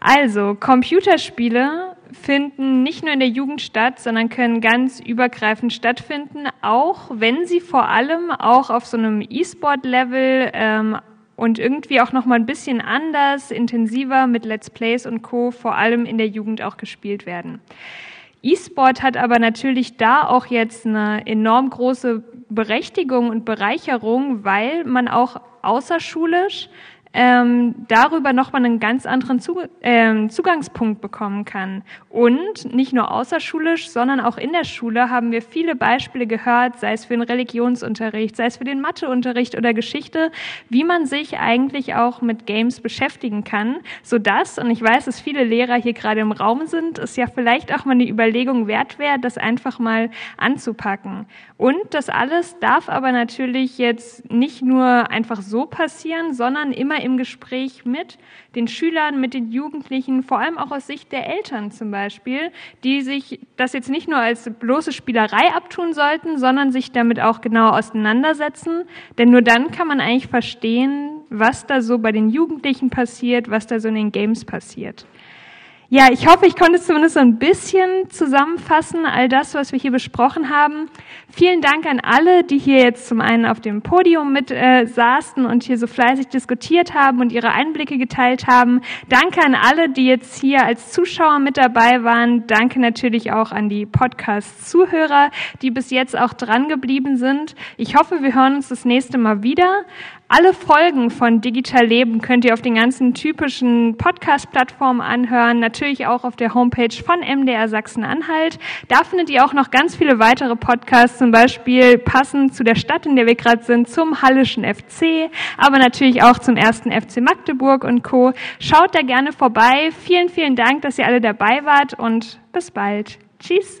Also, Computerspiele finden nicht nur in der Jugend statt, sondern können ganz übergreifend stattfinden, auch wenn sie vor allem auch auf so einem E-Sport-Level ähm, und irgendwie auch noch mal ein bisschen anders, intensiver mit Let's Plays und Co. vor allem in der Jugend auch gespielt werden. E-Sport hat aber natürlich da auch jetzt eine enorm große Berechtigung und Bereicherung, weil man auch außerschulisch ähm, darüber nochmal einen ganz anderen Zug ähm, Zugangspunkt bekommen kann. Und nicht nur außerschulisch, sondern auch in der Schule haben wir viele Beispiele gehört, sei es für den Religionsunterricht, sei es für den Matheunterricht oder Geschichte, wie man sich eigentlich auch mit Games beschäftigen kann, so dass, und ich weiß, dass viele Lehrer hier gerade im Raum sind, es ja vielleicht auch mal eine Überlegung wert wäre, das einfach mal anzupacken. Und das alles darf aber natürlich jetzt nicht nur einfach so passieren, sondern immer im Gespräch mit den Schülern, mit den Jugendlichen, vor allem auch aus Sicht der Eltern zum Beispiel, die sich das jetzt nicht nur als bloße Spielerei abtun sollten, sondern sich damit auch genau auseinandersetzen. Denn nur dann kann man eigentlich verstehen, was da so bei den Jugendlichen passiert, was da so in den Games passiert. Ja, ich hoffe, ich konnte zumindest so ein bisschen zusammenfassen, all das, was wir hier besprochen haben. Vielen Dank an alle, die hier jetzt zum einen auf dem Podium mit äh, saßen und hier so fleißig diskutiert haben und ihre Einblicke geteilt haben. Danke an alle, die jetzt hier als Zuschauer mit dabei waren. Danke natürlich auch an die Podcast-Zuhörer, die bis jetzt auch dran geblieben sind. Ich hoffe, wir hören uns das nächste Mal wieder. Alle Folgen von Digital Leben könnt ihr auf den ganzen typischen Podcast-Plattformen anhören, natürlich auch auf der Homepage von MDR Sachsen-Anhalt. Da findet ihr auch noch ganz viele weitere Podcasts, zum Beispiel passend zu der Stadt, in der wir gerade sind, zum Hallischen FC, aber natürlich auch zum ersten FC Magdeburg und Co. Schaut da gerne vorbei. Vielen, vielen Dank, dass ihr alle dabei wart und bis bald. Tschüss.